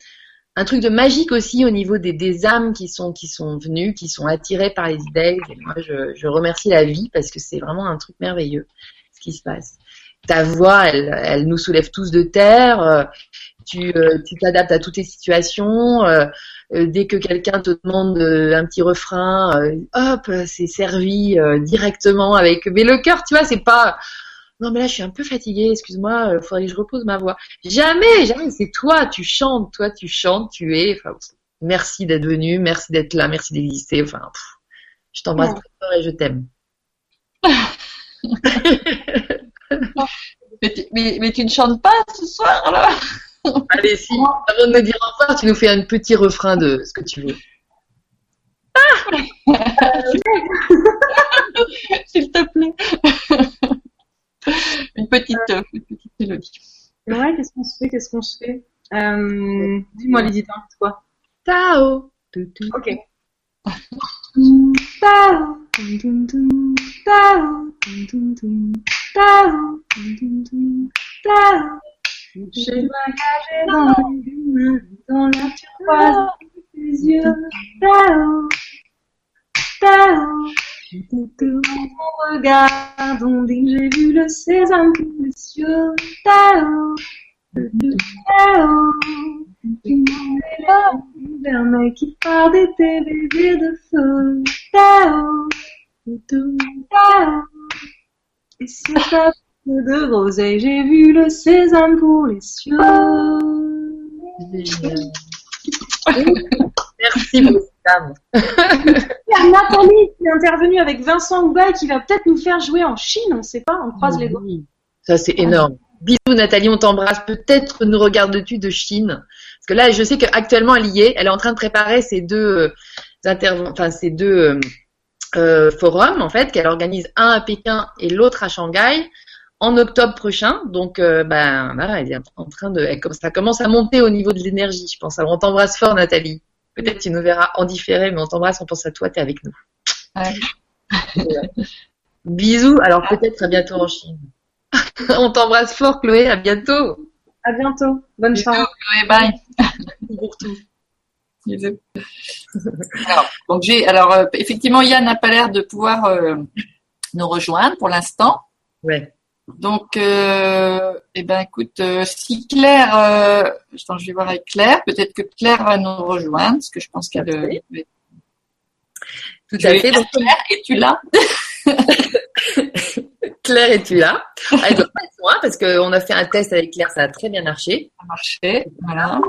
un truc de magique aussi au niveau des, des âmes qui sont qui sont venues, qui sont attirées par les idées. Et moi, je, je remercie la vie parce que c'est vraiment un truc merveilleux ce qui se passe. Ta voix, elle, elle nous soulève tous de terre. Euh, tu euh, tu t'adaptes à toutes les situations. Euh, dès que quelqu'un te demande un petit refrain, hop, c'est servi directement avec. Mais le cœur, tu vois, c'est pas. Non mais là je suis un peu fatiguée, excuse-moi, faudrait que je repose ma voix. Jamais, jamais, c'est toi, tu chantes, toi tu chantes, tu es. Enfin, merci d'être venu, merci d'être là, merci d'exister. Enfin, je t'embrasse très fort et je t'aime. mais, mais, tu ne chantes pas ce soir là Allez, si, avant de me dire au revoir, tu nous fais un petit refrain de ce que tu veux. Ah S'il te plaît. une petite, une petite mélodie. Ouais, qu'est-ce qu'on se fait Qu'est-ce qu'on se fait? Euh, Dis-moi, Lydie, c'est quoi? Tao. Ok. Tao. Tao. Tao. Tao. Je m'engageais dans les dans la turquoise des yeux. Tao, Tao. J'étais devant mon regard, j'ai vu le sésame les cieux. Tao, Tao. Tu m'en es là, qui part d'été, bébé de feu. Tao, Tao. Et c'est pas de roseille, j'ai vu le sésame pour les cieux. Merci beaucoup. Nathalie qui est intervenue avec Vincent Houbaï qui va peut-être nous faire jouer en Chine, on ne sait pas, on croise les doigts. Ça c'est énorme. Bisous Nathalie, on t'embrasse. Peut-être nous regardes-tu de Chine? Parce que là, je sais qu'actuellement elle y est. Elle est en train de préparer ces deux euh, enfin ces deux euh, euh, forums en fait qu'elle organise un à Pékin et l'autre à Shanghai en octobre prochain. Donc, euh, ben, là, elle est en train de, ça commence à monter au niveau de l'énergie, je pense. Alors, on t'embrasse fort, Nathalie. Peut-être tu nous verras en différé, mais on t'embrasse, on pense à toi, tu es avec nous. Bisous. Alors, peut-être à bientôt en Chine. on t'embrasse fort, Chloé. À bientôt. À bientôt. Bonne soirée. Chloé. Bye. pour tout. Alors, donc j'ai, alors euh, effectivement, Yann n'a pas l'air de pouvoir euh, nous rejoindre pour l'instant. Ouais. Donc, euh, eh ben, écoute, euh, si Claire, euh, je vais voir avec Claire, peut-être que Claire va nous rejoindre, parce que je pense qu'elle. Euh, Tout à fait. Donc, Claire, es-tu là Claire, es-tu là? Elle doit pas être loin parce qu'on a fait un test avec Claire, ça a très bien marché. Ça a marché, voilà.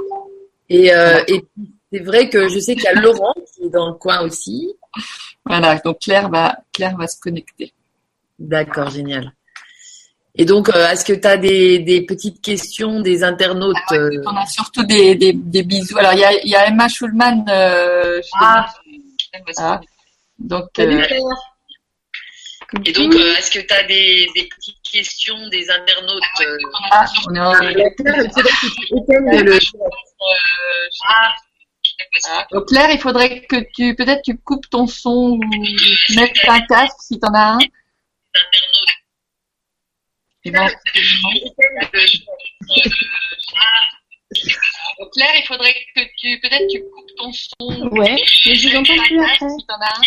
Et, euh, et c'est vrai que je sais qu'il y a Laurent qui est dans le coin aussi. Voilà, donc Claire va, Claire va se connecter. D'accord, génial. Et donc, euh, est-ce que tu as des, des, petites questions des internautes ah ouais, On a surtout des, des, des, bisous. Alors, il y a, y a, Emma Schulman. Euh, ah. ah. Donc, euh, Et donc, euh, est-ce que tu as des, des, petites questions des internautes euh, Ah, on est en... Claire, il faudrait que tu éteignes le... Donc, Claire, il faudrait que tu, peut-être tu coupes ton son ou mettes un casque si t'en as un. Ben, Donc, Claire, il faudrait que tu, peut-être tu coupes ton son. Ouais, mais je vous entends plus après. Si t'en as un.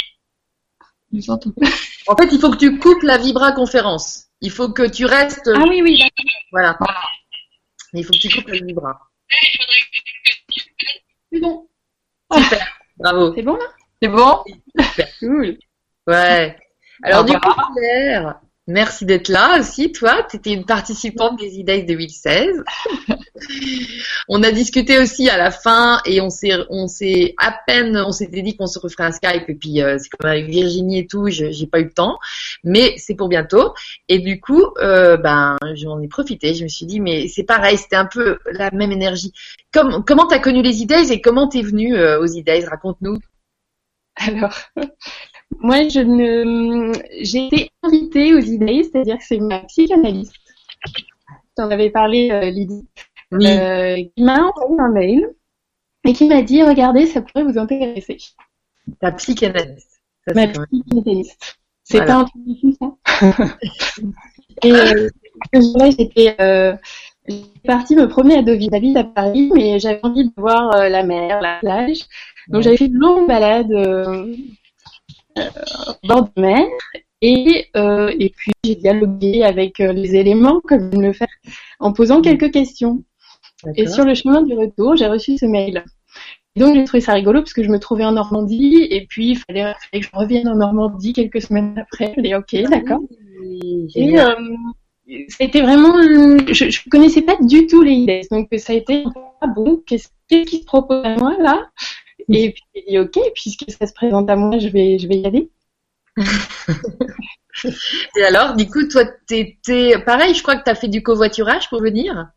Je vous entends. En fait, il faut que tu coupes la Vibra conférence. Il faut que tu restes... Ah oui, oui, d'accord. Voilà. Il faut que tu coupes la Vibra. C'est bon. Super. Bravo. C'est bon là? C'est bon? Cool. Ouais. Alors Au du revoir. coup, Claire, merci d'être là aussi, toi. Tu étais une participante des IDEX 2016. on a discuté aussi à la fin et on s'est, on s'est à peine, on s'était dit qu'on se referait un Skype et puis euh, c'est comme avec Virginie et tout, je- j'ai pas eu le temps, mais c'est pour bientôt. Et du coup, euh, ben, j'en ai profité. Je me suis dit, mais c'est pareil, c'était un peu la même énergie. Comme, comment t'as connu les IDEX et comment t'es venue euh, aux IDEX Raconte-nous. Alors, moi, je ne, j'ai été invitée aux idées, c'est-à-dire que c'est ma psychanalyste. T'en avais parlé, euh, Lydie, euh, qui m'a envoyé un mail et qui m'a dit, regardez, ça pourrait vous intéresser. Ta psychanalyste. Ça, Ma psychanalyste. C'est Voilà. pas un truc du tout, ça. et euh, j'étais, euh, j'étais partie me promener à Deauville. J'habite à Paris, mais j'avais envie de voir euh, la mer, la plage. Donc j'avais fait une longue balade euh, bord de mer. Et, euh, et puis j'ai dialogué avec euh, les éléments, comme je viens de le faire, en posant quelques questions. Et sur le chemin du retour, j'ai reçu ce mail. Et donc j'ai trouvé ça rigolo parce que je me trouvais en Normandie et puis il fallait, fallait que je revienne en Normandie quelques semaines après. Je dis ok, d'accord. Oui, Et euh, c'était vraiment, je, je connaissais pas du tout les idées, donc ça a été ah bon, qu'est-ce qu'est-ce qui se propose à moi là? Et puis j'ai dit ok, puisque ça se présente à moi, je vais, je vais y aller. Et alors, du coup, toi, t'étais pareil. Je crois que t'as fait du covoiturage pour venir?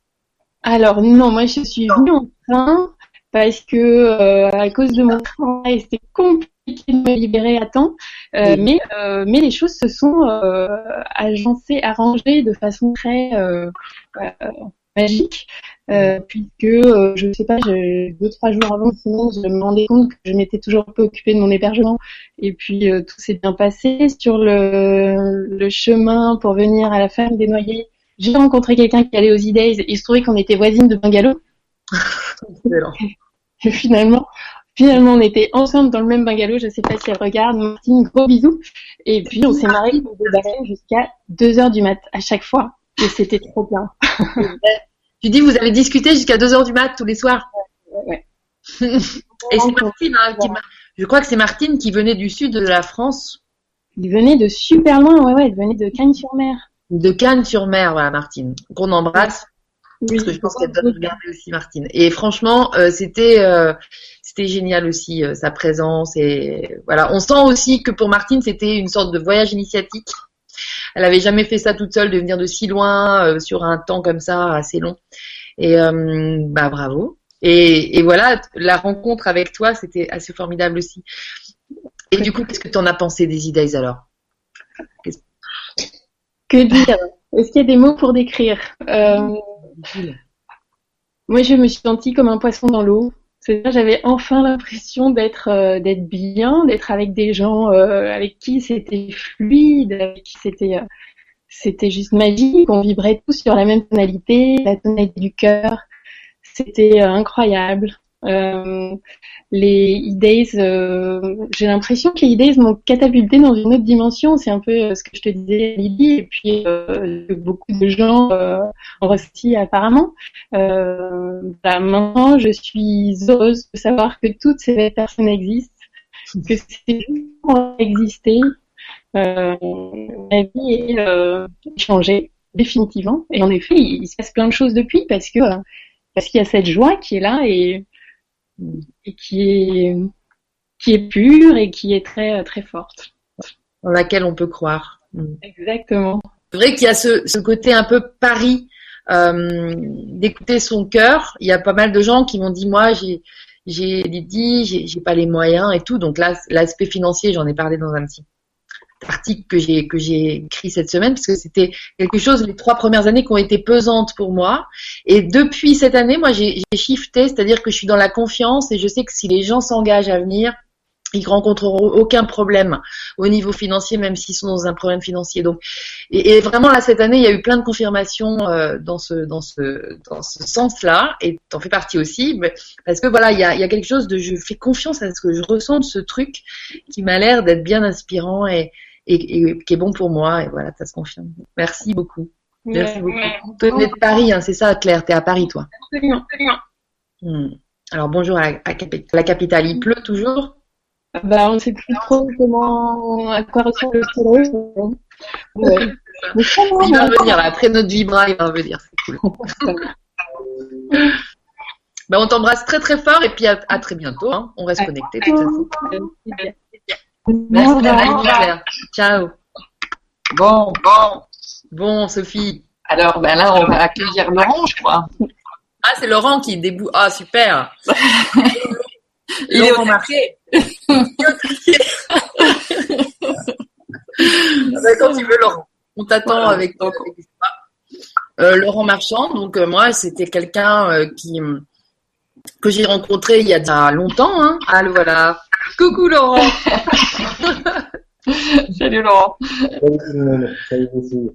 Alors non, moi je suis venue en train parce que euh, à cause de mon travail, c'était compliqué de me libérer à temps. Euh, mais euh, mais les choses se sont agencées, arrangées de façon très magique, euh, puisque euh, je sais pas, je, deux trois jours avant, sinon je me rendais compte que je m'étais toujours un peu occupée de mon hébergement, et puis euh, tout s'est bien passé sur le, le chemin pour venir à la ferme des Noyers. J'ai rencontré quelqu'un qui allait aux E-Days, il se trouvait qu'on était voisines de bungalow. Et finalement, finalement, on était ensemble dans le même bungalow. Je sais pas si elle regarde. Martine, gros bisous. Et puis, on s'est baleines jusqu'à 2 heures du mat à chaque fois. Et c'était trop bien. Tu dis, vous avez discuté jusqu'à 2 heures du mat tous les soirs. Ouais. Et c'est Martine, hein, qui je crois que c'est Martine qui venait du sud de la France, Il venait de super loin. Ouais, ouais, il venait de Cagnes-sur-Mer. de Cannes-sur-Mer, voilà, Martine, qu'on embrasse. Oui, Parce que je pense qu'elle doit regarder aussi Martine. Et franchement, euh, c'était euh, c'était génial aussi euh, sa présence et voilà. On sent aussi que pour Martine, c'était une sorte de voyage initiatique. Elle avait jamais fait ça toute seule, de venir de si loin euh, sur un temps comme ça assez long. Et euh, bah bravo. Et, et voilà, la rencontre avec toi, c'était assez formidable aussi. Et du coup, qu'est-ce que tu en as pensé des idées alors? Que dire? Est-ce qu'il y a des mots pour décrire? Euh, Moi, je me suis sentie comme un poisson dans l'eau. C'est-à-dire, j'avais enfin l'impression d'être euh, d'être bien, d'être avec des gens euh, avec qui c'était fluide, avec qui c'était euh, c'était juste magique. On vibrait tous sur la même tonalité, la tonalité du cœur. C'était incroyable. Euh, les E-Days, euh, j'ai l'impression que les E-Days m'ont catapulté dans une autre dimension. C'est un peu euh, ce que je te disais, Lydie, et puis euh, beaucoup de gens euh, ont ressenti apparemment. Bah, maintenant, je suis heureuse de savoir que toutes ces personnes existent, que juste pour exister. Euh, ma vie est changée définitivement. Et en effet, il, il se passe plein de choses depuis parce que parce qu'il y a cette joie qui est là et, et qui est qui est pure et qui est très très forte. dans laquelle on peut croire Mm. Exactement. C'est vrai qu'il y a ce, ce côté un peu pari euh, d'écouter son cœur. Il y a pas mal de gens qui m'ont dit moi j'ai j'ai dit j'ai j'ai pas les moyens et tout. Donc là l'aspect financier j'en ai parlé dans un petit article que j'ai que j'ai écrit cette semaine parce que c'était quelque chose les trois premières années qui ont été pesantes pour moi et depuis cette année moi j'ai shifté c'est-à-dire que je suis dans la confiance et je sais que si les gens s'engagent à venir ils rencontreront aucun problème au niveau financier, même s'ils sont dans un problème financier. Donc, et, vraiment là cette année, il y a eu plein de confirmations euh, dans ce dans ce dans ce sens-là, et t'en fais partie aussi, parce que voilà, il y a, quelque chose de, je fais confiance à ce que je ressens de ce truc qui m'a l'air d'être bien inspirant et, et qui est bon pour moi, et voilà, ça se confirme. Merci beaucoup. Merci beaucoup. Tu es de Paris, hein, c'est ça, Claire, t'es à Paris, toi. Absolument, absolument. Hmm. Alors bonjour à la, à la capitale, il pleut toujours? Bah, on sait plus trop comment, à quoi ressemble le soleil. Ouais. Mais Il va hein. revenir là, après notre vibra, il va revenir, c'est cool. Ben, on t'embrasse très très fort et puis à, à très bientôt. Hein. On reste connectés de toute façon. Merci Claire. Ciao. Bon, bon. Bon, Sophie. Alors, ben là, on va accueillir Laurent, je crois. Ah, c'est Laurent qui déboule. Ah, super. Il est Laurent au Marché. Ah ben, quand tu veux, Laurent. On t'attend avec ton euh, Laurent Marchand. Donc euh, moi, c'était quelqu'un euh, qui que j'ai rencontré il y a déjà longtemps. Hein. Ah, le voilà. Coucou Laurent. Salut Laurent. Salut tout le monde. Salut aussi.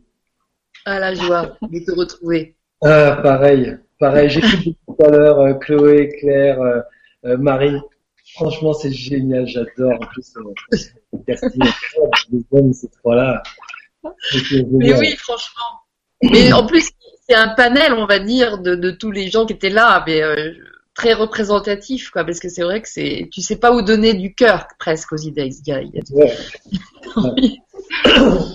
Ah la joie de te retrouver. Ah, pareil, pareil. J'écoute tout à l'heure euh, Chloé, Claire, euh, euh, Marine. Franchement, c'est génial. J'adore. En plus, le casting, les hommes, ces trois-là. Mais oui, franchement. Mais en plus, c'est un panel, on va dire, de, de tous les gens qui étaient là, mais euh, très représentatif, quoi, parce que c'est vrai que c'est, tu sais pas où donner du cœur presque aux idées. Il y a, il y a- Ouais. Oui.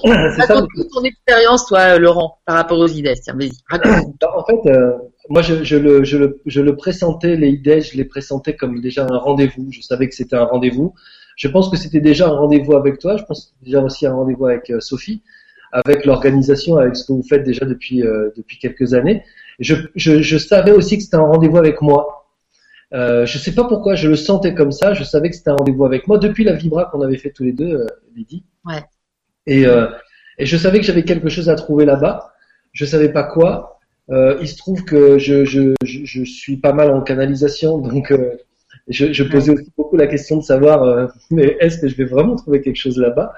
C'est ça. Raconte-nous ton expérience, toi, Laurent, par rapport aux idées. Tiens, vas-y, raconte. Bah, En fait, euh, moi, je, je, le, je, le, je le pressentais, les idées, je les pressentais comme déjà un rendez-vous. Je savais que c'était un rendez-vous. Je pense que c'était déjà un rendez-vous avec toi. Je pense que c'était déjà aussi un rendez-vous avec euh, Sophie, avec l'organisation, avec ce que vous faites déjà depuis, euh, depuis quelques années. Je, je savais aussi que c'était un rendez-vous avec moi. Euh, je sais pas pourquoi, je le sentais comme ça. Je savais que c'était un rendez-vous avec moi depuis la vibra qu'on avait fait tous les deux, euh, Lydie. Ouais. Et, euh, et je savais que j'avais quelque chose à trouver là-bas. Je savais pas quoi. Euh, il se trouve que je, je, je, je suis pas mal en canalisation, donc je, je posais aussi beaucoup la question de savoir, mais est-ce que je vais vraiment trouver quelque chose là-bas?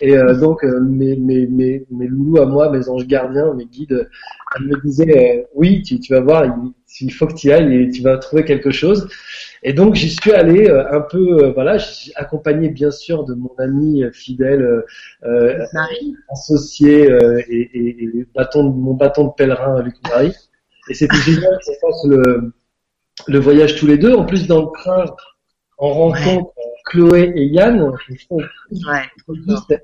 Et euh, donc euh, mes, mes, mes, mes loulous à moi, mes anges gardiens, mes guides, elles me disaient, euh, oui, tu, tu vas voir, il, il faut que tu y ailles et tu vas trouver quelque chose. Et donc j'y suis allé euh, un peu, euh, voilà, accompagné bien sûr de mon ami euh, fidèle, euh, euh, Marie. associé euh, et, et, et bâton de, mon bâton de pèlerin Luc Marie. Et c'était génial qu'on fasse le, le voyage tous les deux. En plus, dans le train, on rencontre Chloé et Yann. Ouais.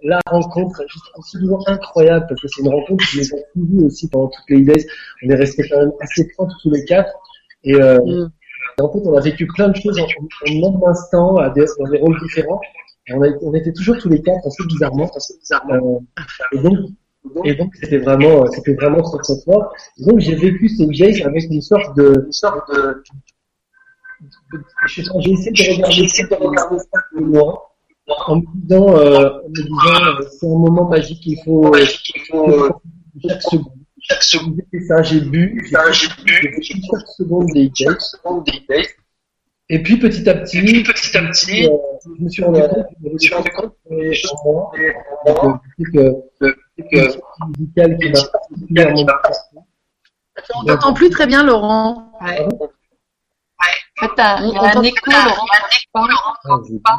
la rencontre juste absolument incroyable parce que c'est une rencontre qui les a suivis aussi pendant toutes les days. On est restés quand même assez proches tous les quatre. Et euh, Mm. en fait, on a vécu plein de choses en, en même instant, à des, dans des rôles différents. On, a, on était toujours tous les quatre assez bizarrement. Assez bizarrement. Euh, et donc, et donc c'était vraiment, c'était vraiment très très fort. Donc j'ai vécu ces days avec une sorte de, une sorte de, de- je sais pas, j'ai essayé de regarder, essayé de regarder ça de loin, en me disant, euh, en me disant, euh, c'est un moment magique, il faut, il faut chaque seconde. Chaque seconde. Ça, j'ai bu, j'ai bu, chaque seconde des days. Et puis petit à petit, petit à petit, je me suis rendu compte, je me suis rendu compte que moi, euh, que, musical qui m'a particulièrement On t'entend plus très bien, Laurent. Ouais. En fait, t'as- il y On a un écho, Laurent. Ah.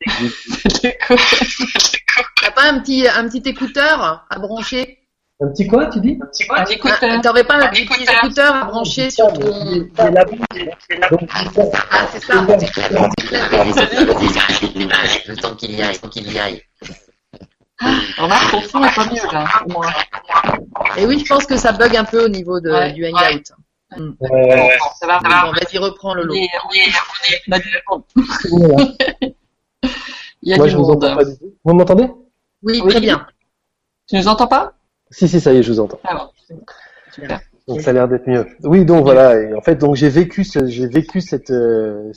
T'as pas un petit, un petit écouteur à brancher? Un petit quoi, tu dis? Un écouteur. T'aurais pas un petit écouteur à brancher sur ton... C'est la Ah, c'est ça. Le temps qu'il y aille, tant qu'il y aille. Remarque, ton son est pas mieux, là. Et oui, je pense que ça bug un peu au niveau de, du hangout. Euh, Ça va, ça va. Bon, vas-y, reprends le lot. est, on est, on on là. Il y a Moi, du je vous monde. entends pas du tout. Vous m'entendez? Oui, Oui. très bien. Tu nous entends pas? Si, si, ça y est, je vous entends. Ah bon. Super. Donc ça a l'air d'être mieux. Oui, donc voilà. Et en fait, donc j'ai vécu, ce, j'ai vécu cette, euh,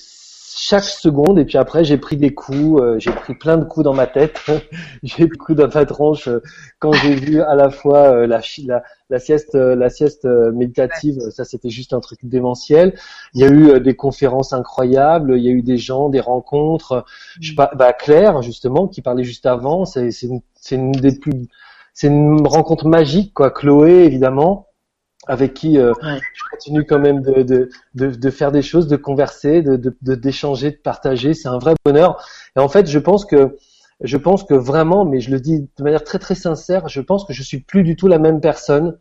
chaque seconde. Et puis après, j'ai pris des coups, euh, j'ai pris plein de coups dans ma tête, j'ai pris coups dans ma tronche euh, quand j'ai vu à la fois euh, la, la, la sieste, euh, la sieste euh, méditative. Ça, c'était juste un truc démentiel. Il y a eu des conférences incroyables, il y a eu des gens, des rencontres. Je sais pas, bah Claire justement qui parlait juste avant, c'est une, c'est une des plus, c'est une rencontre magique quoi. Chloé évidemment avec qui euh, Ouais. je continue quand même de, de, de, de faire des choses, de converser, de de- de- d'échanger, de, partager. C'est un vrai bonheur. Et en fait, je pense que je pense que vraiment, mais je le dis de manière très très sincère, je pense que je suis plus du tout la même personne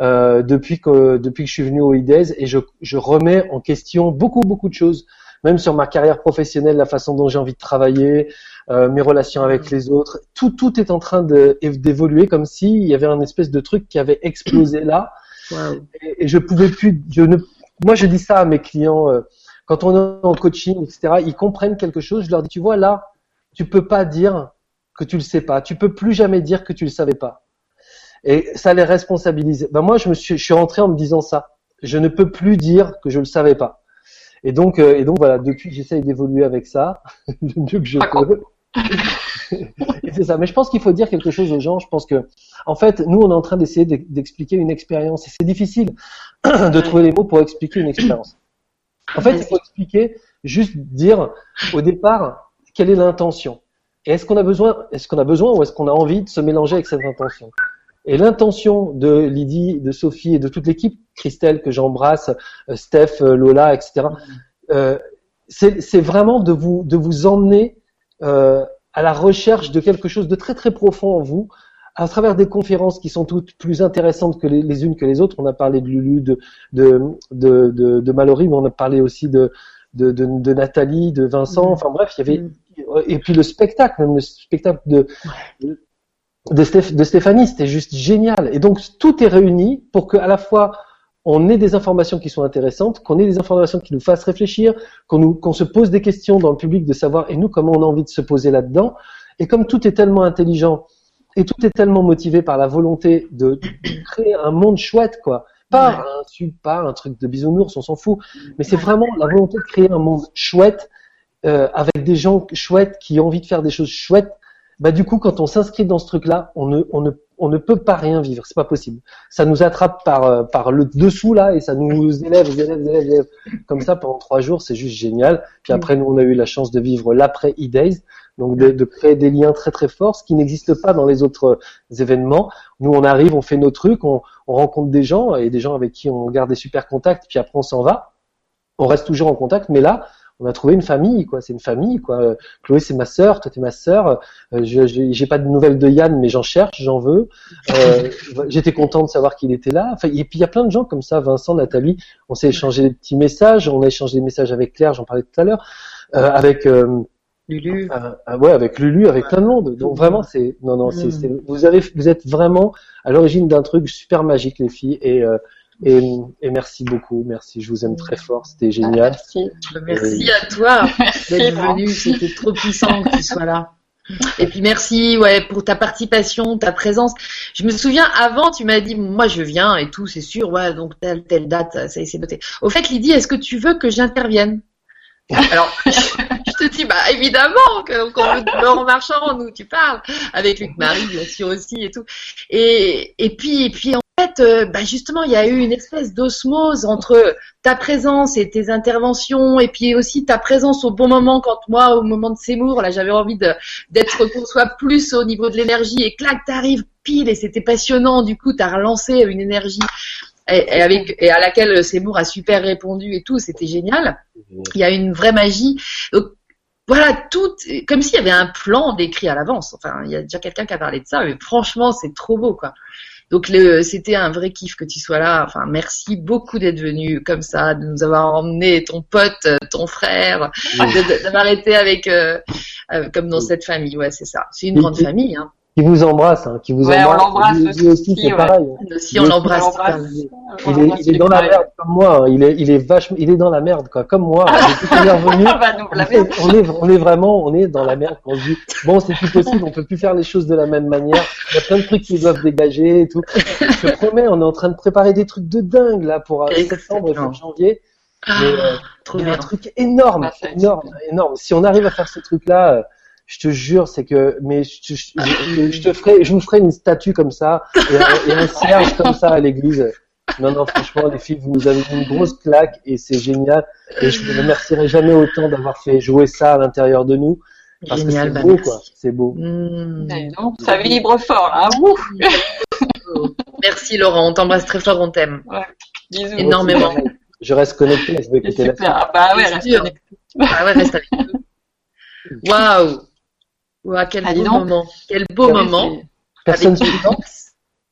euh, depuis que depuis que je suis venu au IDES et je, je remets en question beaucoup beaucoup de choses, même sur ma carrière professionnelle, la façon dont j'ai envie de travailler, euh, mes relations avec les autres. Tout tout est en train de- d'évoluer comme s'il y avait un espèce de truc qui avait explosé là Et, et je pouvais plus. Je ne, moi, je dis ça à mes clients euh, quand on est en coaching, etc. Ils comprennent quelque chose. Je leur dis, tu vois là, tu peux pas dire que tu le sais pas. Tu peux plus jamais dire que tu le savais pas. Et ça les responsabilise. Ben moi, je me suis, je suis rentré en me disant ça. Je ne peux plus dire que je le savais pas. Et donc, euh, et donc voilà. Depuis, j'essaye d'évoluer avec ça le mieux que je peux. C'est ça. Mais je pense qu'il faut dire quelque chose aux gens. Je pense que, en fait, nous, on est en train d'essayer d'ex- d'expliquer une expérience. Et c'est difficile de trouver les mots pour expliquer une expérience. En fait, il faut expliquer, juste dire au départ quelle est l'intention. Et est-ce qu'on a besoin, est-ce qu'on a besoin ou est-ce qu'on a envie de se mélanger avec cette intention? Et l'intention de Lydie, de Sophie et de toute l'équipe, Christelle que j'embrasse, euh, Steph, euh, Lola, etc. euh, c'est vraiment de vous de vous emmener euh, à la recherche de quelque chose de très très profond en vous, à travers des conférences qui sont toutes plus intéressantes que les, les unes que les autres. On a parlé de Lulu, de de de, de, de Mallory, mais on a parlé aussi de de, de, de Nathalie, de Vincent. Enfin bref, il y avait et puis le spectacle, même le spectacle de de, de, Stéph- de Stéphanie, c'était juste génial. Et donc tout est réuni pour que à la fois on ait des informations qui sont intéressantes, qu'on ait des informations qui nous fassent réfléchir, qu'on se pose des questions dans le public de savoir et nous comment on a envie de se poser là-dedans. Et comme tout est tellement intelligent et tout est tellement motivé par la volonté de, créer un monde chouette, quoi. Pas un pas un truc de bisounours, on s'en fout. Mais c'est vraiment la volonté de créer un monde chouette euh, avec des gens chouettes qui ont envie de faire des choses chouettes. Bah du coup, quand on s'inscrit dans ce truc-là, on ne, on ne, on ne peut pas rien vivre. C'est pas possible. Ça nous attrape par, euh, par le dessous là et ça nous élève, élève, élève, élève. Comme ça pendant trois jours, c'est juste génial. Puis après, nous, on a eu la chance de vivre l'après E-Days, donc de, de créer des liens très très forts, ce qui n'existe pas dans les autres euh, événements. Nous, on arrive, on fait nos trucs, on, on rencontre des gens et des gens avec qui on garde des super contacts. Puis après, on s'en va. On reste toujours en contact, mais là, on a trouvé une famille, quoi. C'est une famille, quoi. Euh, Chloé, c'est ma sœur, toi, t'es ma sœur. Euh, je j'ai pas de nouvelles de Yann, mais j'en cherche, j'en veux. Euh, J'étais content de savoir qu'il était là. Enfin, et puis il y a plein de gens comme ça, Vincent, Nathalie. On s'est échangé des petits messages. On a échangé des messages avec Claire, j'en parlais tout à l'heure, euh, avec euh, Lulu. euh, euh, ouais, avec Lulu, avec plein de monde. Donc vraiment, c'est non, non, c'est c'est- vous avez, vous êtes vraiment à l'origine d'un truc super magique, les filles. Et euh, et, et merci beaucoup, merci. Je vous aime très fort. C'était génial. Merci. Merci à toi d'être venu. C'était trop puissant que tu sois là. Et puis merci ouais pour ta participation, ta présence. Je me souviens avant tu m'as dit moi je viens et tout c'est sûr ouais donc telle telle date ça c'est noté. Au fait Lydie est-ce que tu veux que j'intervienne? Alors je te dis bah évidemment que quand Laurent Marchand nous tu parles avec Luc Marie bien sûr aussi et tout et et puis et puis en fait euh, bah justement il y a eu une espèce d'osmose entre ta présence et tes interventions et puis aussi ta présence au bon moment quand moi au moment de Seymour là j'avais envie d'être qu'on soit plus au niveau de l'énergie et clac t'arrives pile et c'était passionnant du coup t'as relancé une énergie avec et à laquelle Seymour a super répondu et tout c'était génial. Il y a une vraie magie. Donc voilà tout comme s'il y avait un plan décrit à l'avance. Enfin il y a déjà quelqu'un qui a parlé de ça mais franchement c'est trop beau quoi donc le, c'était un vrai kiff que tu sois là. Enfin, merci beaucoup d'être venu comme ça, de nous avoir emmené ton pote, ton frère, de- d'avoir été avec euh, euh, comme dans cette famille. Ouais, c'est ça. C'est une grande famille. Hein. Qui vous embrasse, hein, qui vous Ouais, on embrasse. l'embrasse Lui- lui aussi, c'est ouais. pareil. hein. Nous aussi, on l'embrasse. On. Il On est, il est dans la merde comme moi. hein. Il est, il est vachement, il est dans la merde quoi, comme moi. Revenu, Ah bah, la on est, on est, on vraiment, on est dans la merde. On se dit, bon, c'est plus possible, on peut plus faire les choses de la même manière. Il y a plein de trucs qui doivent dégager et tout. Je te promets, on est en train de préparer des trucs de dingue là pour euh, septembre et pour janvier. Ah, Mais, euh, trop il y a bien. un truc énorme, être énorme, énorme. Si on arrive à faire ce truc-là, euh, je te jure, c'est que, mais je, te- je- te ferai, je vous ferai une statue comme ça et un, et un cierge comme ça à l'église. Non, non, franchement, les filles, vous nous avez mis une grosse claque et c'est génial. Et je vous remercierai jamais autant d'avoir fait jouer ça à l'intérieur de nous parce Génial, que bah, c'est beau, merci. quoi. C'est beau. Mmh. Mais non, ça vibre fort là. Ouh, Merci Laurent, on t'embrasse très fort, on t'aime. bisous. Énormément. Je reste connecté, je vais écouter la. Ah bah ouais, Bien reste sûr. connecté. Ah ouais, reste avec nous. Waouh Waouh, quel Ah, beau donc. moment. Quel beau moment. Personne suivante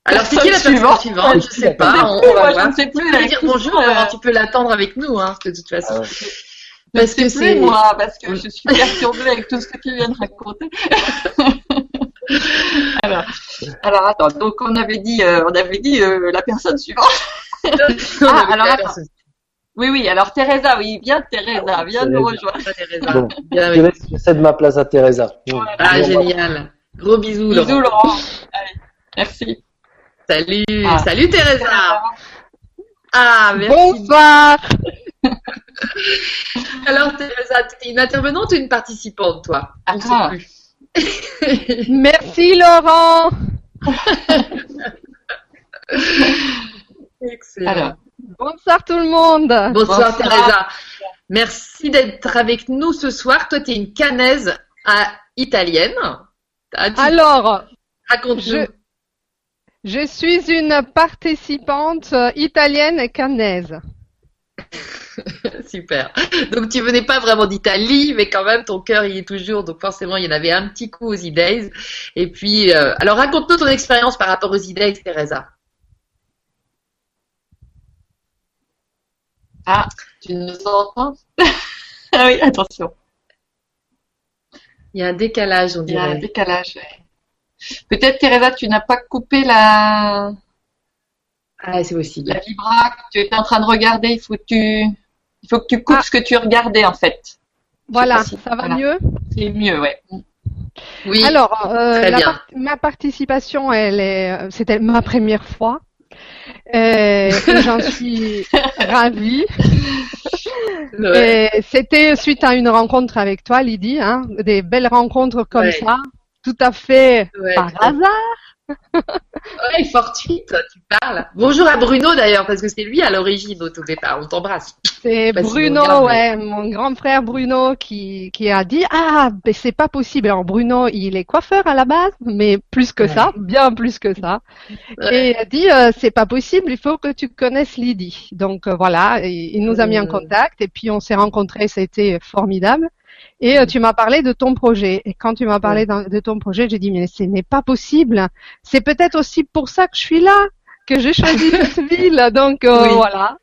Alors, c'est qui la personne Suivante. suivante? Je sais pas, on, Plus, on va moi, je voir. ne sais plus. Tu peux dire bonjour, euh, tu peux l'attendre avec nous, hein, de toute façon. Ah ouais. Parce ne que c'est- moi, parce que je suis perturbée avec tout ce que tu viens de raconter. alors, alors attends, donc on avait dit, euh, on avait dit euh, la personne suivante. Ah, alors attends. Oui, oui, alors Teresa, oui, viens Teresa, viens nous rejoindre. Teresa. Bon, Bien je, avec- laisse, je cède ma place à Teresa. Ah, Bon, génial. Gros bisous, Bisous Laurent. Laurent. Allez, merci. Salut, Ah. salut Teresa. Ah, merci. Bonsoir. Alors, Teresa, t'es une intervenante ou une participante, toi? On Ah. plus. Merci Laurent. Excellent. Alors, Bonsoir tout le monde. Bonsoir, Bonsoir. Teresa. Merci d'être avec nous ce soir. Toi, tu es une canaise à- italienne. Alors, Raconte-nous. je, je suis une participante euh, italienne et canaise. Super. Donc, tu venais pas vraiment d'Italie, mais quand même, ton cœur y est toujours. Donc, forcément, il y en avait un petit coup aux E-Days. Et puis, euh, alors, raconte-nous ton expérience par rapport aux E-Days, Teresa. Ah, tu nous entends Ah oui, attention. Il y a un décalage, on Il y a un dirait. décalage. Peut-être Teresa, tu n'as pas coupé la, Ah, c'est possible. la vibra que tu étais en train de regarder. Il faut que tu, il faut que tu coupes Ah. ce que tu regardais en fait. Voilà, si- ça va voilà. mieux. C'est mieux, ouais. Oui. Alors, euh, la part- ma participation, elle est, euh, c'était ma première fois. Euh, et j'en suis ravie. C'était suite à une rencontre avec toi, Lydie, hein, des belles rencontres comme Ouais. ça, tout à fait Ouais. par hasard. Ouais, fortuite, tu parles. Bonjour à Bruno d'ailleurs, parce que c'est lui à l'origine au tout départ. On t'embrasse. C'est si Bruno, ouais, mon grand frère Bruno qui, qui a dit ah ben c'est pas possible. Alors Bruno il est coiffeur à la base, mais plus que ça, bien plus que ça. Ouais. Et il a dit euh, c'est pas possible, il faut que tu connaisses Lydie. Donc euh, voilà, il nous a mis en Mm. contact et puis on s'est rencontrés, c'était formidable. Et euh, tu m'as parlé de ton projet. Et quand tu m'as parlé de ton projet, j'ai dit mais ce n'est pas possible. C'est peut-être aussi pour ça que je suis là, que j'ai choisi cette ville. Donc euh, Oui. voilà.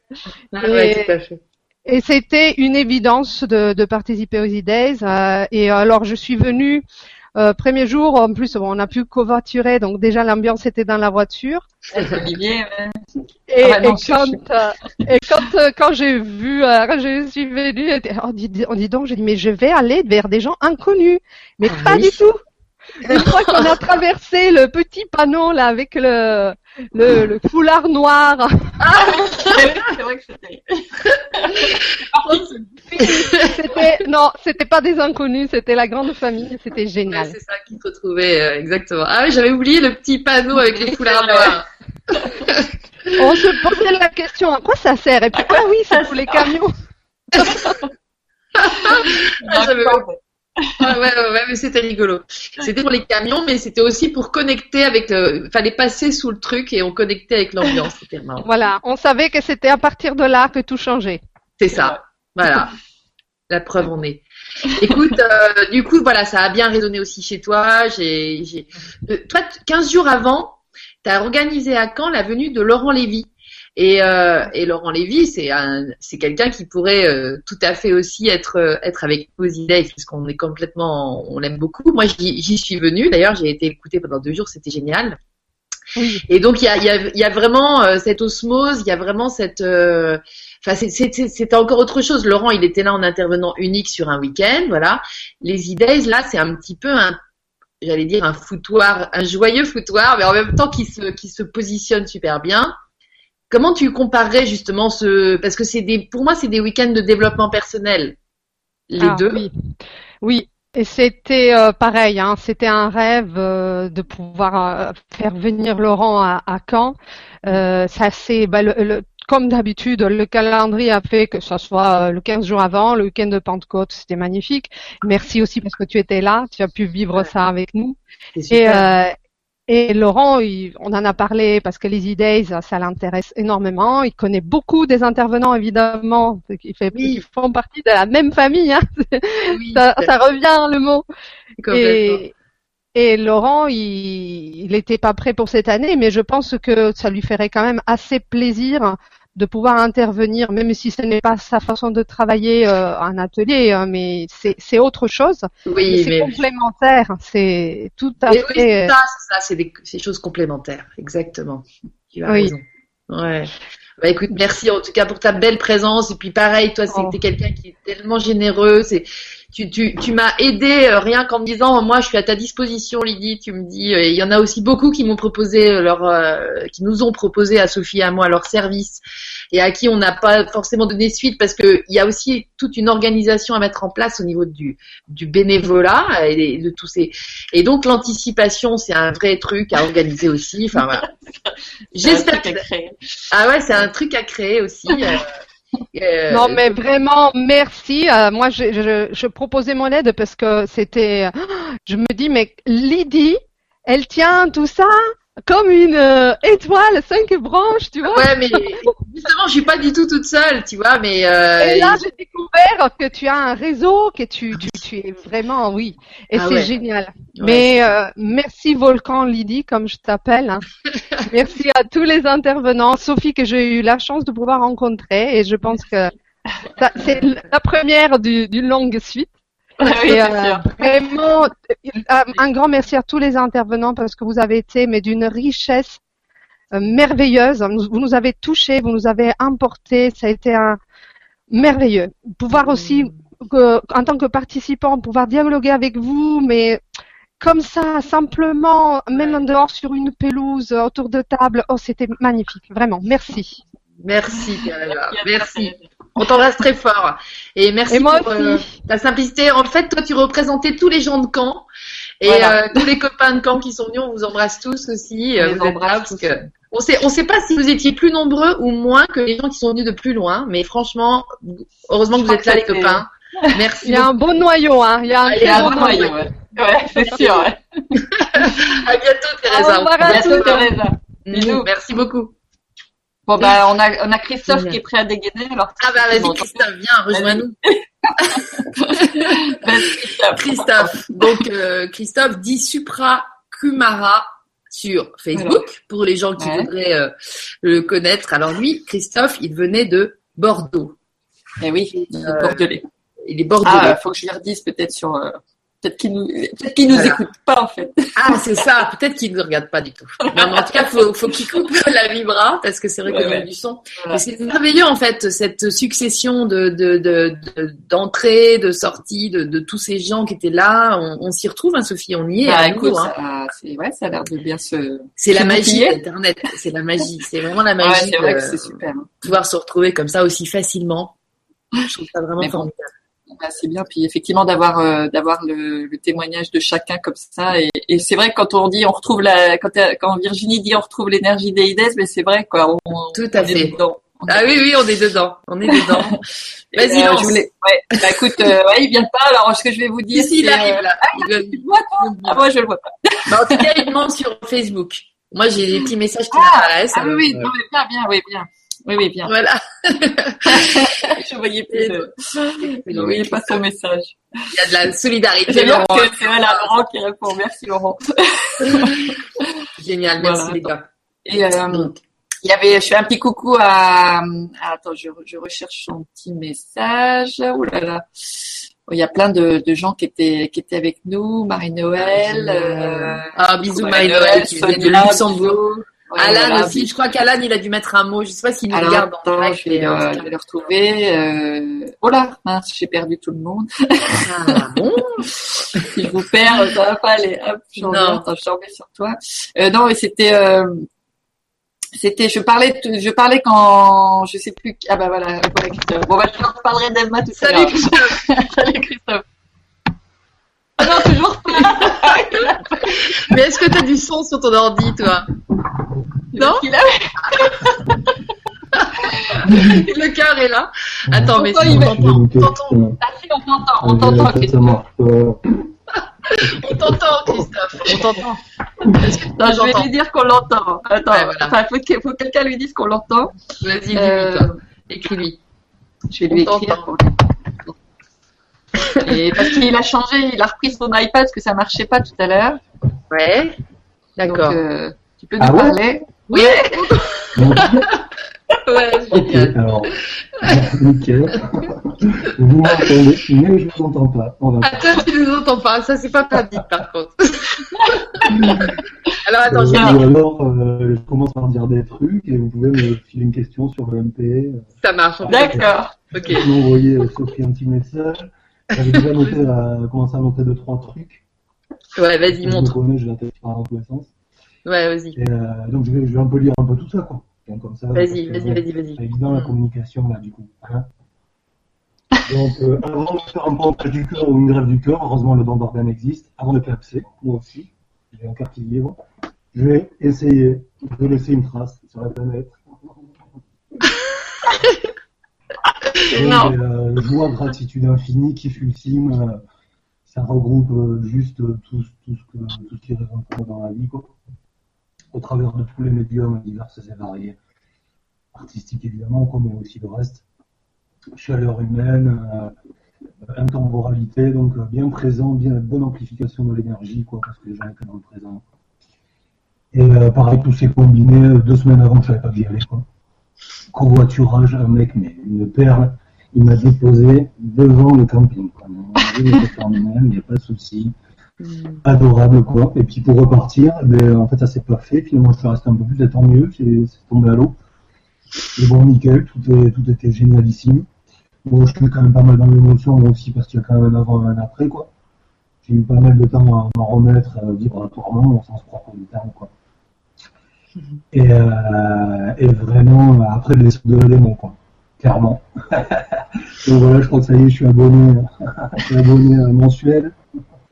Ah ouais, Et- tout à fait. Et c'était une évidence de, de participer aux E-Days. euh, et alors, je suis venue euh, premier jour. En plus, bon, on a pu covoiturer, donc déjà l'ambiance était dans la voiture. Avec Olivier, ouais. Et, Ah bah non, et quand, euh, et quand, euh, quand j'ai vu, euh, quand je suis venue, on dit, on dit donc, j'ai dit, mais je vais aller vers des gens inconnus. Mais Ah pas oui. du tout. Une fois qu'on a traversé le petit panneau là avec le, le, le foulard noir, c'est vrai que c'était. c'était non, c'était pas des inconnus, c'était la grande famille, c'était Ouais, génial. c'est ça qui te retrouvait euh, exactement. Ah oui, j'avais oublié le petit panneau avec les foulards noirs. On se posait la question, à quoi ça sert? Et puis, ah oui, c'est pour les camions. Ah, j'avais- Ah ouais, ouais, ouais, mais c'était rigolo. C'était pour les camions, mais c'était aussi pour connecter avec le. Fallait passer sous le truc et on connectait avec l'ambiance. C'était marrant. Voilà, on savait que c'était à partir de là que tout changeait. C'est ça. Voilà. La preuve en est. Écoute, euh, du coup, voilà, ça a bien résonné aussi chez toi. J'ai, j'ai... euh, Toi, t- 15 jours avant, tu as organisé à Caen la venue de Laurent Lévy. Et, euh, et Laurent Lévy, c'est c'est quelqu'un qui pourrait euh, tout à fait aussi être euh, être avec idées, parce qu'on est complètement, on l'aime beaucoup. Moi, j'y, suis venue. D'ailleurs, j'ai été écoutée pendant deux jours, c'était génial. Oui. Et donc il y a, y a, y a vraiment euh, cette osmose, il y a vraiment cette, euh, enfin c'était encore autre chose. Laurent, il était là en intervenant unique sur un week-end, voilà. Les E-Days, là, c'est un petit peu un, j'allais dire un foutoir, un joyeux foutoir, mais en même temps qui se, qui se positionne super bien. Comment tu comparerais justement ce, parce que c'est des, pour moi, c'est des week-ends de développement personnel, les Ah, deux. Oui, oui. Et c'était euh, pareil, hein, c'était un rêve euh, de pouvoir euh, faire venir Laurent à, à Caen. Euh, ça c'est bah, le- le- comme d'habitude, le calendrier a fait que ce soit euh, le 15 jours avant, le week-end de Pentecôte, c'était magnifique. Merci aussi parce que tu étais là, tu as pu vivre ça avec nous. Et, euh, et Laurent, il- on en a parlé parce que les Days, ça l'intéresse énormément. Il connaît beaucoup des intervenants, évidemment, qui, fait, Oui. qui font partie de la même famille. Hein. Oui, ça, ça revient le mot. Et, et Laurent, il il n'était pas prêt pour cette année, mais je pense que ça lui ferait quand même assez plaisir de pouvoir intervenir, même si ce n'est pas sa façon de travailler euh, un atelier, hein, mais c'est c'est autre chose. Oui, c'est complémentaire, c'est tout à mais oui, fait. ça, c'est ça, c'est des, des choses complémentaires, exactement. Tu as Oui. raison. Ouais. Bah écoute, merci en tout cas pour ta belle présence. Et puis pareil, toi, c'est Oh. quelqu'un qui est tellement généreux. C'est tu tu tu m'as aidé euh, rien qu'en me disant moi je suis à ta disposition, Lydie. Tu me dis euh, il y en a aussi beaucoup qui m'ont proposé euh, leur euh, qui nous ont proposé à Sophie et à moi leur service et à qui on n'a pas forcément donné suite parce que il y a aussi toute une organisation à mettre en place au niveau du du bénévolat et de tous ces et donc l'anticipation c'est un vrai truc à organiser aussi. Enfin voilà. J'espère ah ouais, c'est un truc à créer aussi. Euh, Non, mais vraiment, merci. Euh, moi, je, je proposais mon aide parce que c'était. Je me dis, mais Lydie, elle tient tout ça? Comme une euh, étoile, cinq branches, tu vois. Ouais, mais justement, je suis pas du tout toute seule, tu vois, mais euh, Et là, j'ai découvert que tu as un réseau, que tu, tu, tu es vraiment, oui. Et Ah c'est ouais. génial. Ouais, Mais euh, merci Volcan Lydie, comme je t'appelle. hein. merci à tous les intervenants. Sophie, que j'ai eu la chance de pouvoir rencontrer. Et je pense que c'est la première du- d'une longue suite. Oui, Et, euh, sûr. vraiment, euh, un grand merci à tous les intervenants parce que vous avez été mais d'une richesse euh, merveilleuse. Vous nous avez touchés, vous nous avez emportés. Ça a été un merveilleux. Pouvoir aussi, que- en tant que participant, pouvoir dialoguer avec vous, mais comme ça, simplement, même en dehors sur une pelouse, autour de table. Oh, c'était magnifique. Vraiment, merci. merci, a merci. On t'embrasse très fort et merci Et moi pour euh, ta simplicité. En fait, toi, tu représentais tous les gens de Caen et Voilà. euh, tous les copains de Caen qui sont venus. On vous embrasse tous aussi. On euh, les vous êtes embrasse là parce tous. que on sait, on sait pas si vous étiez plus nombreux ou moins que les gens qui sont venus de plus loin, mais franchement, heureusement que vous êtes là, les copains. Merci. Il y a un bon noyau, hein. Il y a un Ah, il y très a un bon noyau. noyau, ouais. Ouais, c'est sûr. Ouais. À bientôt, Teresa. On à embrasse. Teresa. Bisous. Merci beaucoup. Bon, bah, on a, on a Christophe qui est prêt à dégainer. Alors, Ah bah vas-y Christophe, viens, rejoins-nous. Christophe. Donc euh, Christophe dit Supra Kumara sur Facebook pour les gens qui Ouais. voudraient euh, le connaître. Alors lui, Christophe, il venait de Bordeaux. Eh oui, il est Euh, bordelais. Il est bordelais. Ah, faut que je lui redise peut-être sur. Peut-être qu'il nous, peut-être nous Voilà. écoute pas en fait. Ah, c'est ça. Peut-être qu'il ne regarde pas du tout. Non, mais en tout cas, faut, faut qu'il coupe la vibra parce que c'est vrai Ouais, qu'on a ouais. du son. Voilà. C'est merveilleux en fait cette succession de de de de- d'entrées, de, sorties, de, de tous ces gens qui étaient là. On, on s'y retrouve, hein, Sophie. On y est. Nouveau, écoute, hein. ça, c'est, ouais, ça a l'air de bien se. C'est la magie d'Internet. C'est la magie. C'est vraiment la Ouais, magie c'est vrai de que c'est super. hein. pouvoir se retrouver comme ça aussi facilement. Je trouve ça vraiment Mais formidable. C'est bien. Puis effectivement d'avoir euh, d'avoir le, le témoignage de chacun comme ça. Et, et c'est vrai que quand on dit on retrouve la quand, euh, quand Virginie dit on retrouve l'énergie des IDES, mais c'est vrai quoi. On, Tout à on est fait. dedans. On est Ah oui, oui, on est dedans. On est dedans. Vas-y, euh, voulais- ouais. Bah, écoute, euh, ouais, il vient pas. Alors ce que je vais vous dire, Ici, il arrive euh, là. Il veut- tu le vois toi Ah moi je le vois pas. Bah, en tout cas, il demande sur Facebook. Moi, j'ai des petits messages qui Ah, m'apparaissent. Ah oui, oui, euh, non, mais bien, bien, oui, bien. Oui, oui, bien. Voilà. je voyais plus. De- Je voyais pas son message. Il y a de la solidarité. Laurent. c'est voilà, Laurent qui répond. Merci Laurent. Génial. Merci Voilà. les gars. Et euh, Donc, il y avait, je fais un petit coucou à, à- attends, je, je recherche son petit message. Ouh là là. Il y a plein de, de gens qui étaient qui étaient avec nous, Marie-Noël. euh, Ah, bisous Marie-Noël, Marie-Noël qui vient de Sonia, Luxembourg. Ouais, Alan voilà. aussi. Je crois qu'Alan, il a dû mettre un mot. Je sais pas s'il nous Alors, regarde en attends, live, je vais, mais en euh, tout je vais le retrouver. Euh... Oh là, mince, j'ai perdu tout le monde. Ah, bon. si je vous perds, ça va pas aller. Hop, je Non. reviens. Attends, je te remets sur toi. Euh, non, et c'était, euh, C'était, je parlais, je parlais quand, je sais plus, ah bah voilà, voilà Christophe. Bon bah je leur parlerai d'Emma tout à Salut. Christophe. Salut Christophe. Ah non, toujours pas. Mais est-ce que t'as du son sur ton ordi, toi? Non? Il a- Le cœur est là. Attends, mais si on t'entend, Ah si, on t'entend, on t'entend Christophe. on t'entend, Christophe. On t'entend. Non, je vais lui dire qu'on l'entend. Attends, Ouais, voilà. enfin, faut que, faut que quelqu'un lui dise qu'on l'entend. Vas-y, dis-lui, Euh. Écris-lui. Je vais lui écrire. t'entend. pour lui. Et parce qu'il a changé, il a repris son iPad parce que ça marchait pas tout à l'heure. Ouais. D'accord. euh, tu peux nous Ah ouais parler Oui. Donc, Ouais, alors, nickel. Vous m'entendez, mais je vous entends pas. On va Ah, tu nous entends pas. Ça, c'est pas pratique, par contre. Alors, attends, je Euh, alors, euh, je commence par dire des trucs et vous pouvez me filer une question sur le MP. Ça marche. D'accord. Ok. Vous m'envoyez euh, Sophie un petit message. J'avais déjà noté, euh, commencé à noter deux, trois trucs. Ouais, vas-y, Je montre. connais, je vais dans tous les sens. Ouais, vas-y. Euh, donc, je vais, je vais un peu lire un peu tout ça, quoi. Donc, comme ça, Vas-y, vas-y, bon, vas-y, vas-y. C'est évident la Mm. communication, là, du coup. hein. donc, euh, avant de faire un pontage du cœur ou une grève du cœur, heureusement, le don d'organes existe. Avant de clapser, moi aussi, j'ai un qui vibre. Je vais essayer de laisser une trace sur la planète. Non. Et, euh, joie, gratitude infinie, kiff ultime. euh, ça regroupe euh, juste euh, tout, ce que, tout ce qui résonne dans la vie, quoi. Au travers de tous les médiums divers et variés. Artistiques évidemment, quoi, mais aussi le reste. Chaleur humaine, euh, intemporalité, donc euh, bien présent, bien bonne amplification de l'énergie, quoi, parce que les gens étaient dans le présent. Et euh, pareil, tout s'est combiné euh, deux semaines avant, je savais pas que j'y quoi. Covoiturage, un mec, mais une perle, il m'a déposé devant le camping, quoi. Il n'y a pas de souci. Adorable, quoi. Et puis pour repartir, ben, en fait, ça s'est pas fait. Finalement, je suis resté un peu plus, et tant mieux, c'est tombé à l'eau. Mais bon, nickel, tout, est, tout était génialissime. Bon, je suis quand même pas mal dans l'émotion, aussi, parce qu'il y a quand même un avant et un après, quoi. J'ai eu pas mal de temps à m'en remettre euh, vibratoirement, au sens propre du terme, quoi. Et, euh, et vraiment, après, le de la démon, quoi. Clairement. Donc voilà, je crois que ça y est, je suis abonné, je suis abonné mensuel.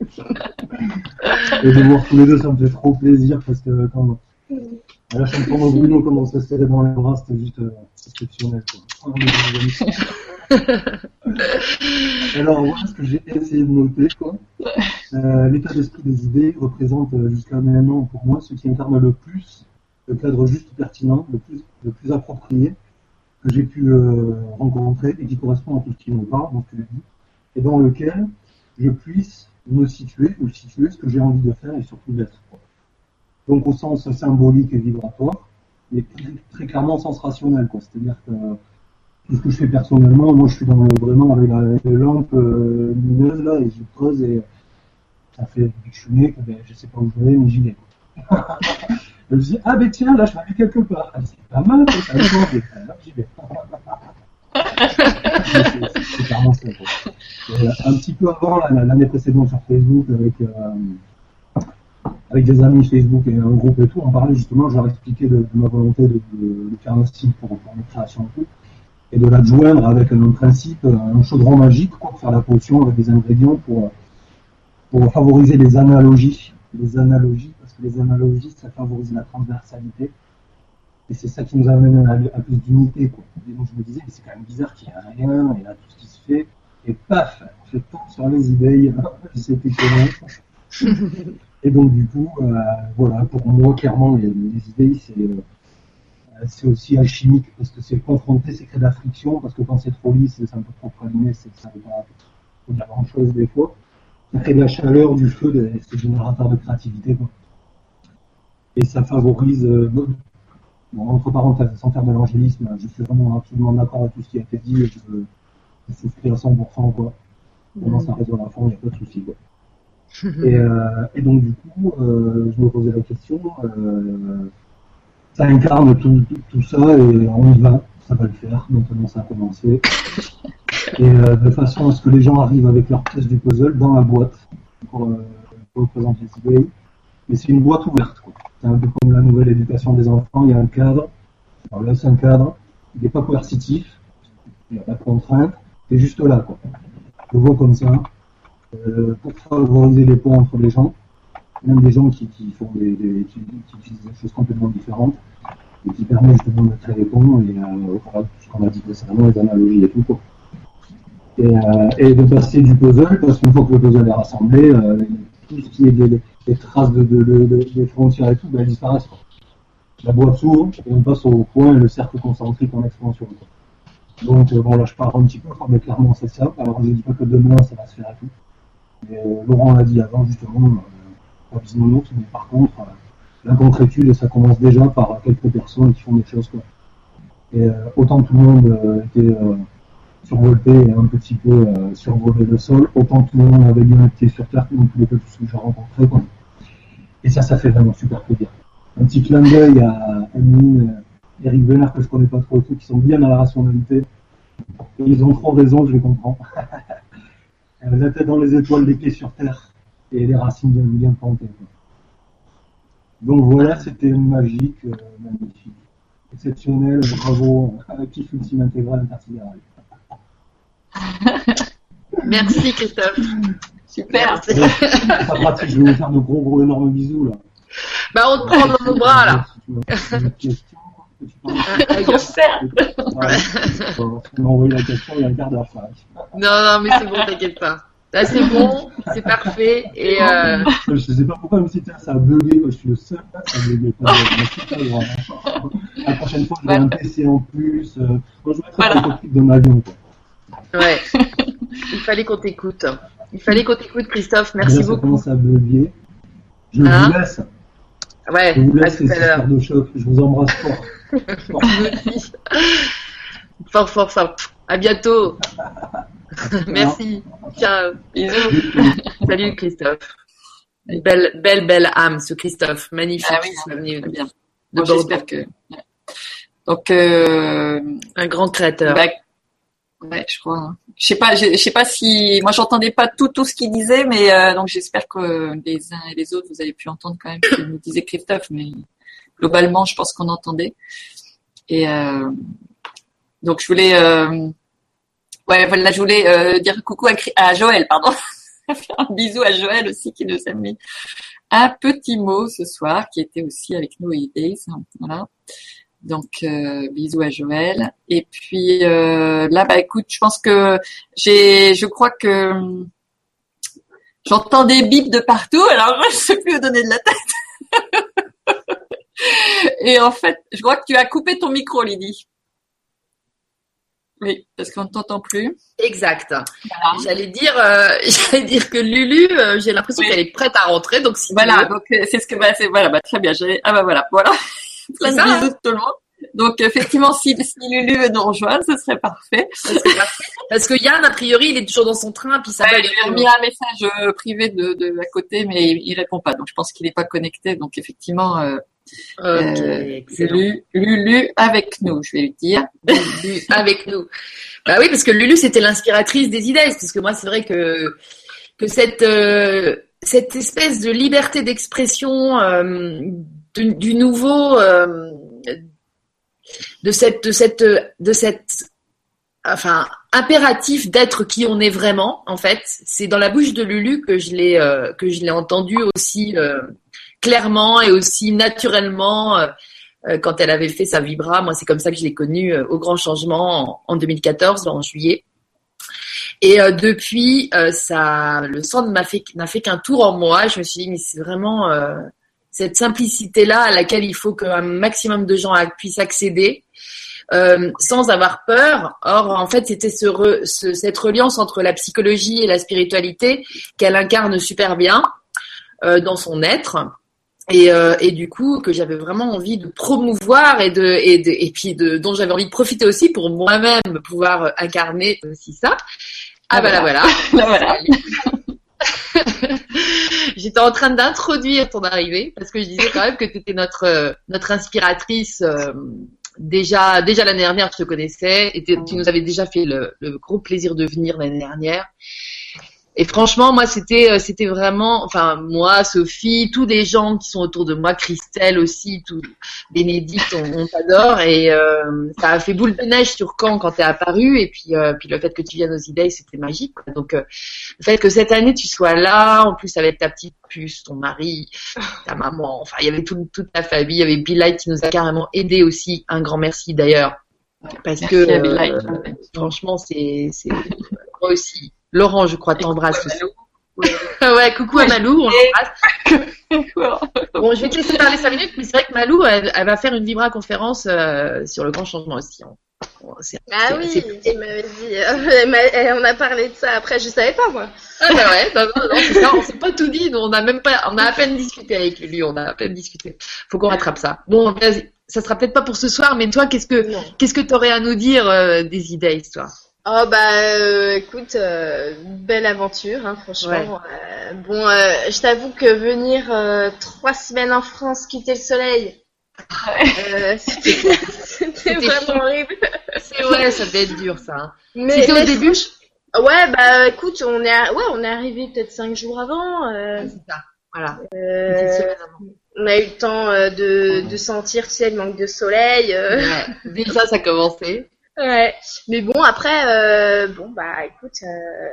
Et de voir tous les deux, ça me fait trop plaisir parce que quand la chanson de Bruno commence à se serrer dans les bras, c'était juste euh, exceptionnel. Quoi. Alors voilà ce que j'ai essayé de noter. quoi. Euh, L'état d'esprit des idées représente euh, jusqu'à maintenant pour moi ce qui incarne le plus le cadre juste pertinent, le plus, le plus approprié que j'ai pu euh, rencontrer et qui correspond à tout ce qui me parle, ce que j'ai dit, et dans lequel je puisse me situer ou situer ce que j'ai envie de faire et surtout d'être. Donc au sens symbolique et vibratoire, mais très, clairement sens rationnel. C'est-à-dire que tout ce que je fais personnellement, moi je suis dans le, vraiment avec la, les lampes euh, lumineuses là et je creuse et ça fait depuis que je suis je sais pas où je vais mais j'y vais. je me dis ah ben tiens là je vais aller quelque part. Ah, c'est pas mal, ça. Alors j'y vais. C'est- clairement ça. un petit peu avant la- l'année précédente sur Facebook avec euh, avec des amis Facebook et un groupe et tout, on parlait justement, je leur expliquais de, de ma volonté de, de- de faire un site pour, pour mes créations et tout, et de la joindre avec un principe, un chaudron magique, quoi, pour faire la potion avec des ingrédients pour, pour favoriser les analogies. Les analogies, les analogies, ça favorise la transversalité. Et c'est ça qui nous amène à, à plus d'unité. Et donc je me disais, mais c'est quand même bizarre qu'il n'y ait rien, et là tout ce qui se fait, et paf, je tombe sur les c'était comment. Et donc du coup, euh, voilà, pour moi clairement, les, les idées, c'est euh, c'est aussi alchimique parce que c'est confronté, c'est créer de la friction parce que quand c'est trop lisse, c'est un peu trop praliné, c'est ça va pas faut dire grand chose des fois. Ça crée de la chaleur, du feu, c'est générateur de créativité quoi. Et ça favorise, euh, bon, entre parenthèses, sans faire de l'angélisme, je suis vraiment absolument d'accord avec tout ce qui a été dit je, je souscris à 100% quoi. Vraiment ça résonne à fond, il n'y a pas de souci quoi. Et, euh, et donc du coup, euh, je me posais la question, euh, ça incarne tout, tout, tout ça et on y va, ça va le faire, maintenant ça a commencé. Et euh, de façon à ce que les gens arrivent avec leur pièce du puzzle dans la boîte pour, euh, pour représenter les idées. Mais c'est une boîte ouverte. C'est un peu comme la nouvelle éducation des enfants, il y a un cadre. Alors là, c'est un cadre, il n'est pas coercitif, il n'y a pas de contrainte, c'est juste là, quoi. Je vois comme ça, euh, pour favoriser les ponts entre les gens, même des gens qui, font des, des- qui, des choses complètement différentes, et qui permet justement de créer les ponts et euh, voilà, ce qu'on a dit précédemment, les analogies et tout, euh, et de passer du puzzle, parce qu'une fois que le puzzle est rassemblé, euh, tout ce qui est des, traces de, de, de, de- des frontières et tout, ben, elles disparaissent. Quoi. La boîte s'ouvre et on passe au point et le cercle concentrique en expansion. Donc euh, bon là je pars un petit peu, mais clairement c'est ça. Alors je dis pas que demain ça va se faire et tout. Mais euh, Laurent l'a dit avant justement, euh, pas bisounours, mais par contre euh, la concrétude ça commence déjà par quelques personnes qui font des choses quoi. Et euh, autant tout le monde était survolté et un petit peu euh, survolé le sol, autant tout le monde avait bien un pied sur terre, comme tous les peu tous ceux que j'ai rencontrés. Quoi. Et ça, ça fait vraiment super plaisir. Un petit clin d'œil à Annie, euh, Eric Bernard, que je connais pas trop, et tout, qui sont bien dans la rationalité. Et ils ont trop raison, je les comprends. La tête dans les étoiles, les pieds sur terre, et les racines bien, bien plantées. quoi. Donc voilà, c'était magique, euh, magnifique, exceptionnel, bravo, euh, kiff ultime intégral intersidéral. Merci Christophe. Super. C'est pas pratique, je vais vous faire de gros gros énormes bisous là. Bah on te prend dans nos bras là. Un concert. On m'a envoyé la question il y a un quart d'heure. ça. Non, non, mais c'est bon, t'inquiète pas. Là, c'est bon, c'est parfait. Et euh, Je sais pas pourquoi, même si ça a bugué, moi je suis le seul, là, ça a bugué. La prochaine fois, je vais un PC en plus. euh, Moi, je vais mettre Voilà. un de l'avion. quoi. Ouais, il fallait qu'on t'écoute. Il fallait qu'on t'écoute, Christophe. Merci Déjà, ça beaucoup. commence à bugger. Je Hein vous laisse. Ouais, Je vous à laisse tout à de choc. Je vous embrasse fort. Fort. Fort, fort, fort. À bientôt. Merci. Ciao. Bisous. Salut Christophe. Une Belle, belle, belle âme, ce Christophe. Magnifique. Ah oui, Très bien. de Bon, Bordeaux. j'espère que. Donc, euh, Un grand créateur. bah, ouais, je crois. hein. Je sais pas, je sais pas si, moi, j'entendais pas tout tout ce qu'il disait, mais euh, donc j'espère que les uns et les autres, vous avez pu entendre quand même ce que nous disait Christophe, mais globalement, je pense qu'on entendait. Et euh, donc, je voulais, euh, ouais, voilà, je voulais euh, dire coucou à, à Joël, pardon, faire un bisou à Joël aussi qui nous a mis un petit mot ce soir, qui était aussi avec nous à Days, voilà. Donc euh, bisous à Joël. Et puis euh, là, bah écoute, je pense que j'ai, je crois que hum, j'entends des bips de partout. Alors je sais plus où donner de la tête. Et en fait, je crois que tu as coupé ton micro, Lydie. Oui, parce qu'on ne t'entend plus. Exact. Voilà. J'allais dire, euh, j'allais dire que Lulu, euh, j'ai l'impression Oui. qu'elle est prête à rentrer, donc si tu Voilà, veux. donc euh, c'est ce que bah, c'est voilà, bah, très bien. Ah bah voilà, voilà. Plein de hein. bisous de tout le monde. Donc effectivement, si, si Lulu veut nous rejoindre, ce serait parfait. Parce que Yann, a priori, il est toujours dans son train, puis ça va Ouais, je lui ai remis un message euh, privé de, de à côté, mais il, il répond pas. Donc je pense qu'il n'est pas connecté. Donc effectivement, euh, euh, Lulu avec nous, je vais lui dire. Lulu avec nous. Bah oui, parce que Lulu, c'était l'inspiratrice des idées. Parce que moi, c'est vrai que, que cette, euh, cette espèce de liberté d'expression euh, du, nouveau, euh, de cette, de cette, de cette, enfin, impératif d'être qui on est vraiment, en fait, c'est dans la bouche de Lulu que je l'ai, euh, que je l'ai entendu aussi euh, clairement et aussi naturellement. euh, euh, quand elle avait fait sa vibra. Moi, c'est comme ça que je l'ai connue euh, au grand changement en, en 2014, en juillet. Et euh, depuis, euh, ça, le sang n'a fait, n'a fait qu'un tour en moi. Je me suis dit, mais c'est vraiment euh, cette simplicité-là à laquelle il faut qu'un maximum de gens puissent accéder. euh, sans avoir peur. Or, en fait, c'était ce re- ce- cette reliance entre la psychologie et la spiritualité qu'elle incarne super bien euh, dans son être et, euh, et du coup que j'avais vraiment envie de promouvoir et de et, de, et puis de dont j'avais envie de profiter aussi pour moi-même pouvoir incarner aussi ça. Ah, Ah, bah là voilà. Là, voilà. J'étais en train d'introduire ton arrivée parce que je disais quand même que tu étais notre euh, notre inspiratrice euh, déjà déjà l'année dernière je te connaissais et tu tu nous avais déjà fait le, le gros plaisir de venir l'année dernière. Et franchement, moi, c'était, euh, c'était vraiment, enfin, moi, Sophie, tous les gens qui sont autour de moi, Christelle aussi, tout, Bénédicte, on, on t'adore. Et euh, ça a fait boule de neige sur Caen quand t'es apparu. Et puis, euh, puis le fait que tu viennes aux idées, c'était magique. quoi. Donc, euh, le fait que cette année tu sois là, en plus avec ta petite puce, ton mari, ta maman, enfin, il y avait tout- toute ta famille. Il y avait Bill Light qui nous a carrément aidé aussi. Un grand merci d'ailleurs. Parce Merci que franchement, c'est, c'est moi aussi. Laurent, je crois, t'embrasse aussi. ouais, coucou à Malou, on l'embrasse. Bon, je vais te laisser parler 5 minutes, mais c'est vrai que Malou, elle, elle va faire une Vibra conférence euh, sur le grand changement aussi. C'est- Ah oui, il m'avait dit. euh, elle m'a- on a parlé de ça après, je savais pas moi. Ah bah ouais, non, non, non, c'est ça, on s'est pas tout dit, on a même pas, on a à peine discuté avec lui, on a à peine discuté. Faut qu'on rattrape ça. Bon, vas-y, ça sera peut-être pas pour ce soir, mais toi, qu'est-ce que, Non. qu'est-ce que t'aurais à nous dire euh, des idées, toi? Oh bah euh, écoute, euh, belle aventure, hein, franchement. Euh, bon, je t'avoue que venir trois semaines en France, quitter le soleil, c'était vraiment horrible. C'est ouais, ça devait être dur, ça. Hein. Mais, C'était au début Ouais, bah écoute, on est, à- ouais, on est arrivé peut-être cinq jours avant. C'est ça, voilà. Une petite semaine avant. on a eu le temps de, de sentir, tu sais, le manque de soleil. Ouais. Déjà, ça a commencé. Ouais, mais bon après, euh, bon bah écoute, euh,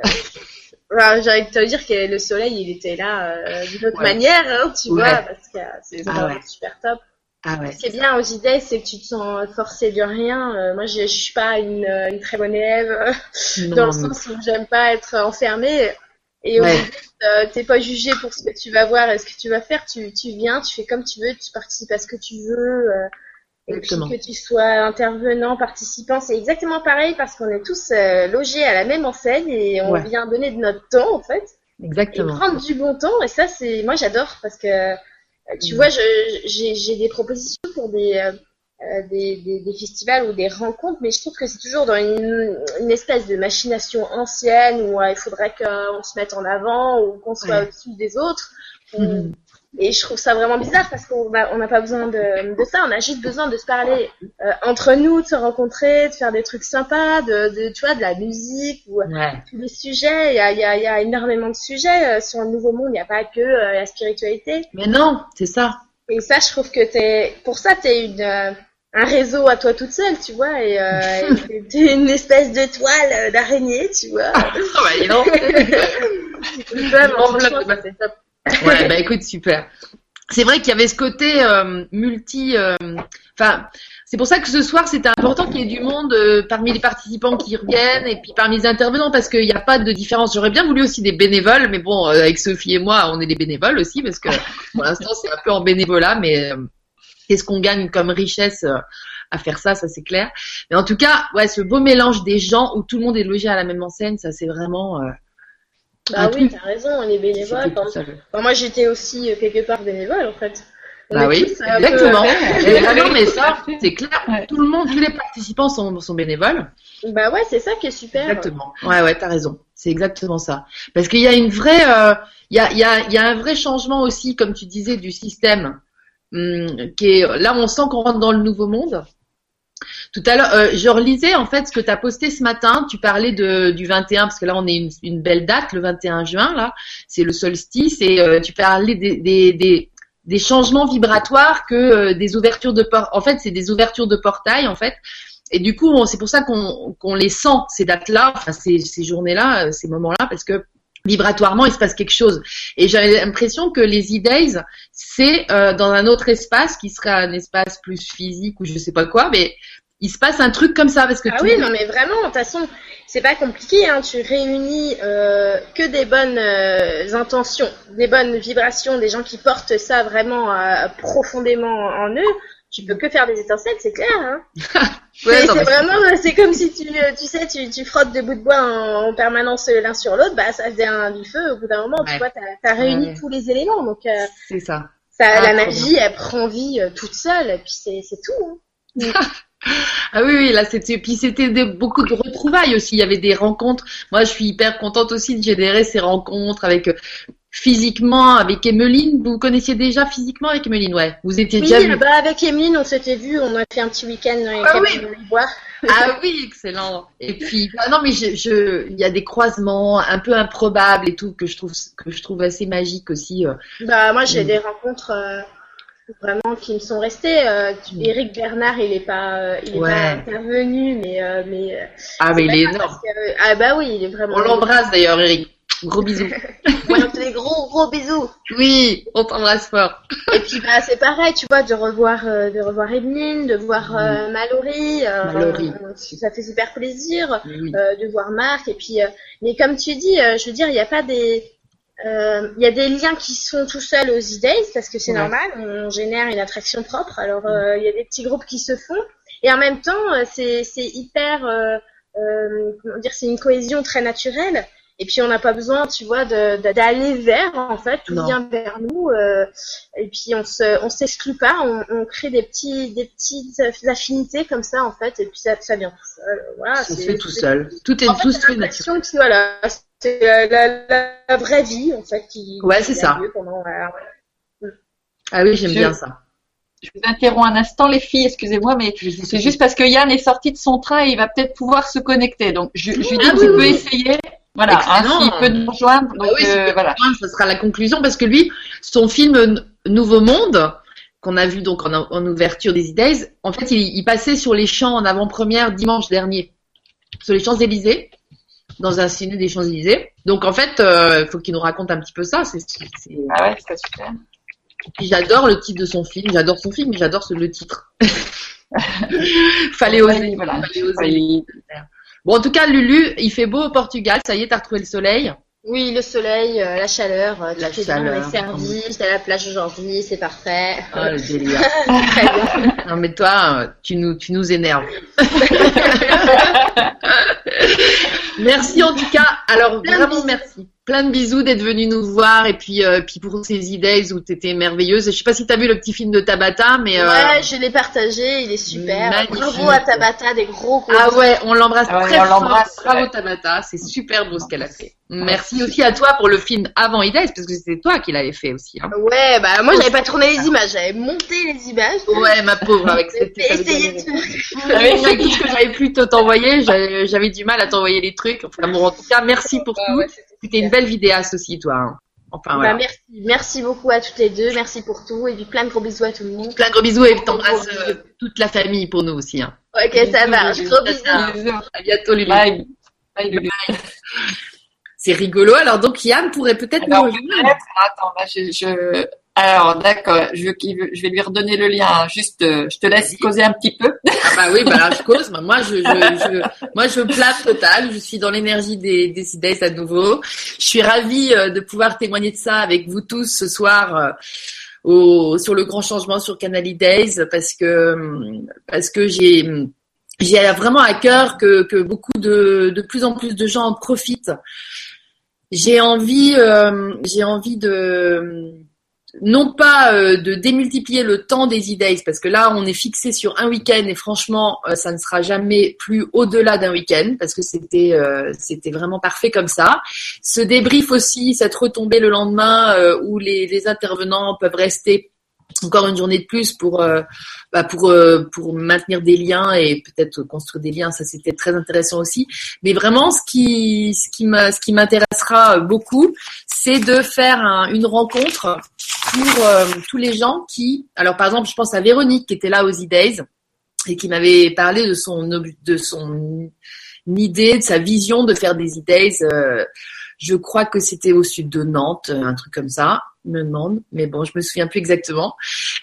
voilà, j'ai envie de te dire que le soleil il était là euh, d'une autre Ouais. manière, hein, tu Ouais. vois, parce que c'est Ah ouais. super top. Ah ouais. Ce qui est bien aux idées, c'est que tu te sens forcé de rien. Euh, moi, je, je suis pas une, euh, une très bonne élève Non, dans le sens où j'aime pas être enfermée. Et aux Ouais. idées, euh, t'es pas jugé pour ce que tu vas voir et ce que tu vas faire. Tu, tu viens, tu fais comme tu veux, tu participes à ce que tu veux. Et puis Exactement. que tu sois intervenant, participant, c'est exactement pareil parce qu'on est tous euh, logés à la même enseigne et on Ouais. vient donner de notre temps en fait et Exactement. prendre du bon temps. Et ça, c'est moi j'adore parce que euh, tu vois, j'ai des propositions pour des, euh, des, des, des festivals ou des rencontres, mais je trouve que c'est toujours dans une, une espèce de machination ancienne où euh, il faudrait qu'on se mette en avant ou qu'on soit Ouais. au-dessus des autres. Mhm. Et je trouve ça vraiment bizarre parce qu'on n'a on pas besoin de, de ça, on a juste besoin de se parler euh, entre nous, de se rencontrer, de faire des trucs sympas, de, de tu vois, de la musique ou Ouais. tous les sujets. Il y a, y a, y a énormément de sujets euh, sur le Nouveau Monde. Il n'y a pas que euh, la spiritualité. Mais non, c'est ça. Et ça, je trouve que t'es, pour ça, t'es une, euh, un réseau à toi toute seule, tu vois, et, t'es une espèce de toile d'araignée, tu vois. Ah bah, dis Ouais, bah écoute, super. C'est vrai qu'il y avait ce côté euh, multi. euh, Enfin, c'est pour ça que ce soir, c'était important qu'il y ait du monde euh, parmi les participants qui reviennent et puis parmi les intervenants parce qu'il n'y a pas de différence. J'aurais bien voulu aussi des bénévoles, mais bon, avec Sophie et moi, on est des bénévoles aussi parce que pour l'instant, c'est un peu en bénévolat, mais qu'est-ce qu'on gagne comme richesse à faire ça, ça c'est clair. Mais en tout cas, ouais, ce beau mélange des gens où tout le monde est logé à la même enseigne, ça c'est vraiment. Euh, Bah oui, t'as raison, Enfin, ça, je- enfin, moi, j'étais aussi euh, quelque part bénévole, en fait. On Bah est oui, tous exactement. peu- Et- ah non, mais ça, c'est clair. Ouais. Tout le monde, tous les participants sont, sont bénévoles. Bah ouais, c'est ça qui est super. Exactement. Ouais, ouais, t'as raison. C'est exactement ça. Parce qu'il y a une vraie, euh, il y a, il y a, il y a un vrai changement aussi, comme tu disais, du système. hum, qui est, là, on sent qu'on rentre dans le nouveau monde. Tout à l'heure, euh, je relisais en fait ce que tu as posté ce matin. Tu parlais de, du 21 parce que là on est une, belle date, le 21 juin là, c'est le solstice et euh, tu parlais des, des, des, des changements vibratoires que euh, des ouvertures de porte. En fait, c'est des ouvertures de portail en fait. Et du coup, c'est pour ça qu'on qu'on les sent ces dates-là, enfin ces, ces journées-là, euh, ces moments-là, parce que vibratoirement il se passe quelque chose. Et j'avais l'impression que les e-days, c'est euh, dans un autre espace qui serait un espace plus physique ou je sais pas quoi, mais il se passe un truc comme ça parce que Ah oui, non mais vraiment, de toute façon, c'est pas compliqué, hein. tu réunis euh, que des bonnes euh, intentions, des bonnes vibrations, des gens qui portent ça vraiment profondément en eux, tu peux que faire des étincelles, c'est clair. Hein. Ouais, c'est vraiment, c'est comme si tu, tu sais, tu, tu frottes deux bouts de bois en, en permanence l'un sur l'autre, bah ça faisait un du feu. Au bout d'un moment, Ouais. tu vois, t'as as réuni Ouais. tous les éléments, donc euh, c'est ça. ça, Ah, la magie, elle prend vie euh, toute seule, et puis c'est tout. Hein. Ah oui, oui, là c'était puis c'était beaucoup de retrouvailles aussi. Il y avait des rencontres. Moi, je suis hyper contente aussi de générer ces rencontres avec euh, physiquement avec Emeline. Vous connaissiez déjà physiquement avec Emeline, ouais. Vous étiez Oui, déjà euh, vu. bah, avec Emeline, on s'était vu, on a fait un petit week-end dans les Ah oui. Ah oui, excellent. Et puis, ah non, mais je, je, il y a des croisements un peu improbables et tout que je trouve que je trouve assez magique aussi. euh. Bah moi j'ai Mm. des rencontres euh, vraiment qui me sont restées. Euh, Mm. Eric Bernard il est pas il est Ouais. pas intervenu mais mais Ah mais il est énorme. que- ah bah oui il est vraiment. On l'embrasse d'ailleurs, Eric. Gros bisous. Ouais, des gros gros bisous. Oui, on t'embrasse fort. Et puis bah c'est pareil tu vois de revoir euh, de revoir Emeline, de voir euh, Mallory. euh, Mallory. euh, ça fait super plaisir. Oui. de voir Marc et puis mais comme tu dis je veux dire il n'y a pas des il y a des liens qui sont tout seuls aux E-Days parce que c'est Ouais. normal on génère une attraction propre alors il y a des petits groupes qui se font et en même temps c'est c'est hyper comment dire c'est une cohésion très naturelle et puis on n'a pas besoin tu vois d'aller vers en fait tout Non. vient vers nous euh, et puis on se on s'exclut pas on, on crée des petits des petites affinités comme ça en fait et puis ça ça vient tout seul voilà Ça se fait tout seul. Tout est en tout fait naturel. que voilà, c'est la, la, la vraie vie en fait qui. Ouais, c'est ça. a lieu Pendant, voilà, voilà. Ah oui, j'aime bien ça. Je vous interromps un instant, les filles, excusez-moi, mais c'est juste parce que Yann est sorti de son train et il va peut-être pouvoir se connecter. Donc, je, je lui dis Ah oui, peut oui. essayer. Voilà, hein, s'il peut nous rejoindre. Bah Donc, oui, euh, voilà. ce sera la conclusion parce que lui, son film Nouveau Monde qu'on a vu donc en, en ouverture des E-Days, en fait, il, il passait sur les champs en avant-première dimanche dernier, sur les Champs-Élysées, dans un ciné des Champs-Élysées. Donc en fait, il faut qu'il nous raconte un petit peu ça. C'est, Ah ouais, c'est super. J'adore le titre de son film. J'adore son film, mais j'adore le titre. Fallait oser. Voilà. Fallait oser. Bon, en tout cas, Lulu, il fait beau au Portugal. Ça y est, t'as retrouvé le soleil. Oui, le soleil, euh, la chaleur, euh, La chaleur. est servi. J'étais à la plage aujourd'hui, c'est parfait. Ah, le délire. Très bien. Non, mais toi, euh, tu nous, tu nous énerves. merci en tout cas. Alors, vraiment merci. Plein de bisous d'être venu nous voir et puis, euh, puis pour ces idées où t'étais merveilleuse. Je sais pas si t'as vu le petit film de Tabata, mais euh, Ouais, je l'ai partagé, il est super. Magnifique. Bravo à Tabata, des gros gros. ah ouais, on l'embrasse Ah ouais, très on fort. l'embrasse, Bravo ouais. Tabata, c'est super beau ce qu'elle a fait. Merci aussi à toi pour le film avant Ides parce que c'était toi qui l'avais fait aussi. Hein. Ouais, bah moi j'avais pas tourné les images, j'avais monté les images. Ouais, ma pauvre, avec cette essayé de que j'avais te- t'envoyer, j'avais j'avais du mal à t'envoyer les trucs. Enfin bon, en tout cas, merci pour tout. C'était une belle vidéaste aussi, toi. hein. Enfin Bah, merci, merci beaucoup à toutes les deux, merci pour tout, et puis plein de gros bisous à tout le monde. Plein de gros bisous et t'embrasses euh, toute la famille pour nous aussi. Hein. Ok, ça marche, gros bisous. À bientôt, Lulu. Bye. Bye, Lulu. C'est rigolo. Alors donc Yann pourrait peut-être nous rejoindre. attends, là, je, je- alors, d'accord, je, je vais lui redonner le lien. hein. Juste, euh, je te laisse causer un petit peu. Bah oui, bah alors je cause. Bah, moi, je, je, je, moi, je plate total. Je suis dans l'énergie des, des Days à nouveau. Je suis ravie euh, de pouvoir témoigner de ça avec vous tous ce soir. euh, au, sur le grand changement sur Canal Days parce que parce que j'ai j'ai vraiment à cœur que, que beaucoup de de plus en plus de gens en profitent. J'ai envie euh, j'ai envie de non pas euh, de démultiplier le temps des e-days parce que là on est fixé sur un week-end et franchement euh, ça ne sera jamais plus au-delà d'un week-end parce que c'était euh, c'était vraiment parfait comme ça. Ce débrief aussi, cette retombée le lendemain euh, où les, les intervenants peuvent rester encore une journée de plus pour euh, bah, pour euh, pour maintenir des liens et peut-être construire des liens. Ça c'était très intéressant aussi. Mais vraiment ce qui ce qui ce qui m'intéressera beaucoup c'est de faire un- une rencontre pour euh, tous les gens qui alors par exemple je pense à Véronique qui était là aux E-Days et qui m'avait parlé de son de son idée de sa vision de faire des E-Days je crois que c'était au sud de Nantes, un truc comme ça, me demande, mais bon, je me souviens plus exactement.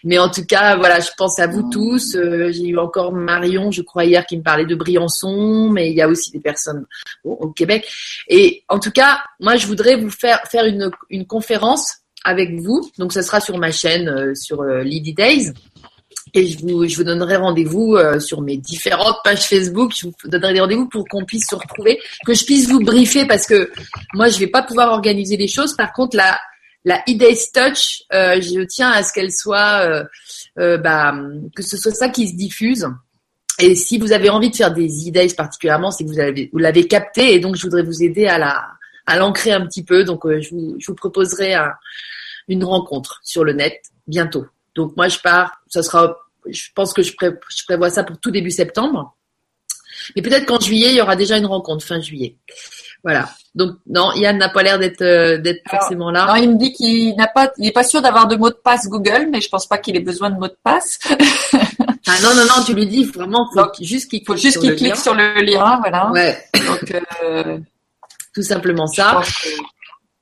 Mais en tout cas, voilà, je pense à vous tous. Euh, J'ai eu encore Marion, je crois hier, qui me parlait de Briançon, mais il y a aussi des personnes au, au Québec. Et en tout cas, moi, je voudrais vous faire faire une, une conférence avec vous. Donc, ça sera sur ma chaîne, euh, sur euh, Lady Days. Et je vous, je vous donnerai rendez-vous euh, sur mes différentes pages Facebook. Je vous donnerai des rendez-vous pour qu'on puisse se retrouver, que je puisse vous briefer parce que moi, je vais pas pouvoir organiser les choses. Par contre, la, la E-Days Touch, euh, je tiens à ce qu'elle soit, euh, bah, que ce soit ça qui se diffuse. Et si vous avez envie de faire des E-Days particulièrement, c'est que vous avez, vous l'avez capté et donc je voudrais vous aider à la, à l'ancrer un petit peu. Donc, je vous, je vous proposerai un- une rencontre sur le net bientôt. Donc moi je pars, ça sera, je pense que je, pré- je prévois ça pour tout début septembre. Mais peut-être qu'en juillet, il y aura déjà une rencontre fin juillet. Voilà. Donc non, Yann n'a pas l'air d'être euh, d'être forcément là. Non, il me dit qu'il n'a pas, il est pas sûr d'avoir de mot de passe Google, mais je pense pas qu'il ait besoin de mot de passe. Ah non non non, tu lui dis vraiment faut Donc, qu'il- juste qu'il Il faut clique juste sur qu'il le clique lien. sur le lien, voilà. Ouais, Donc, euh, tout simplement ça. que-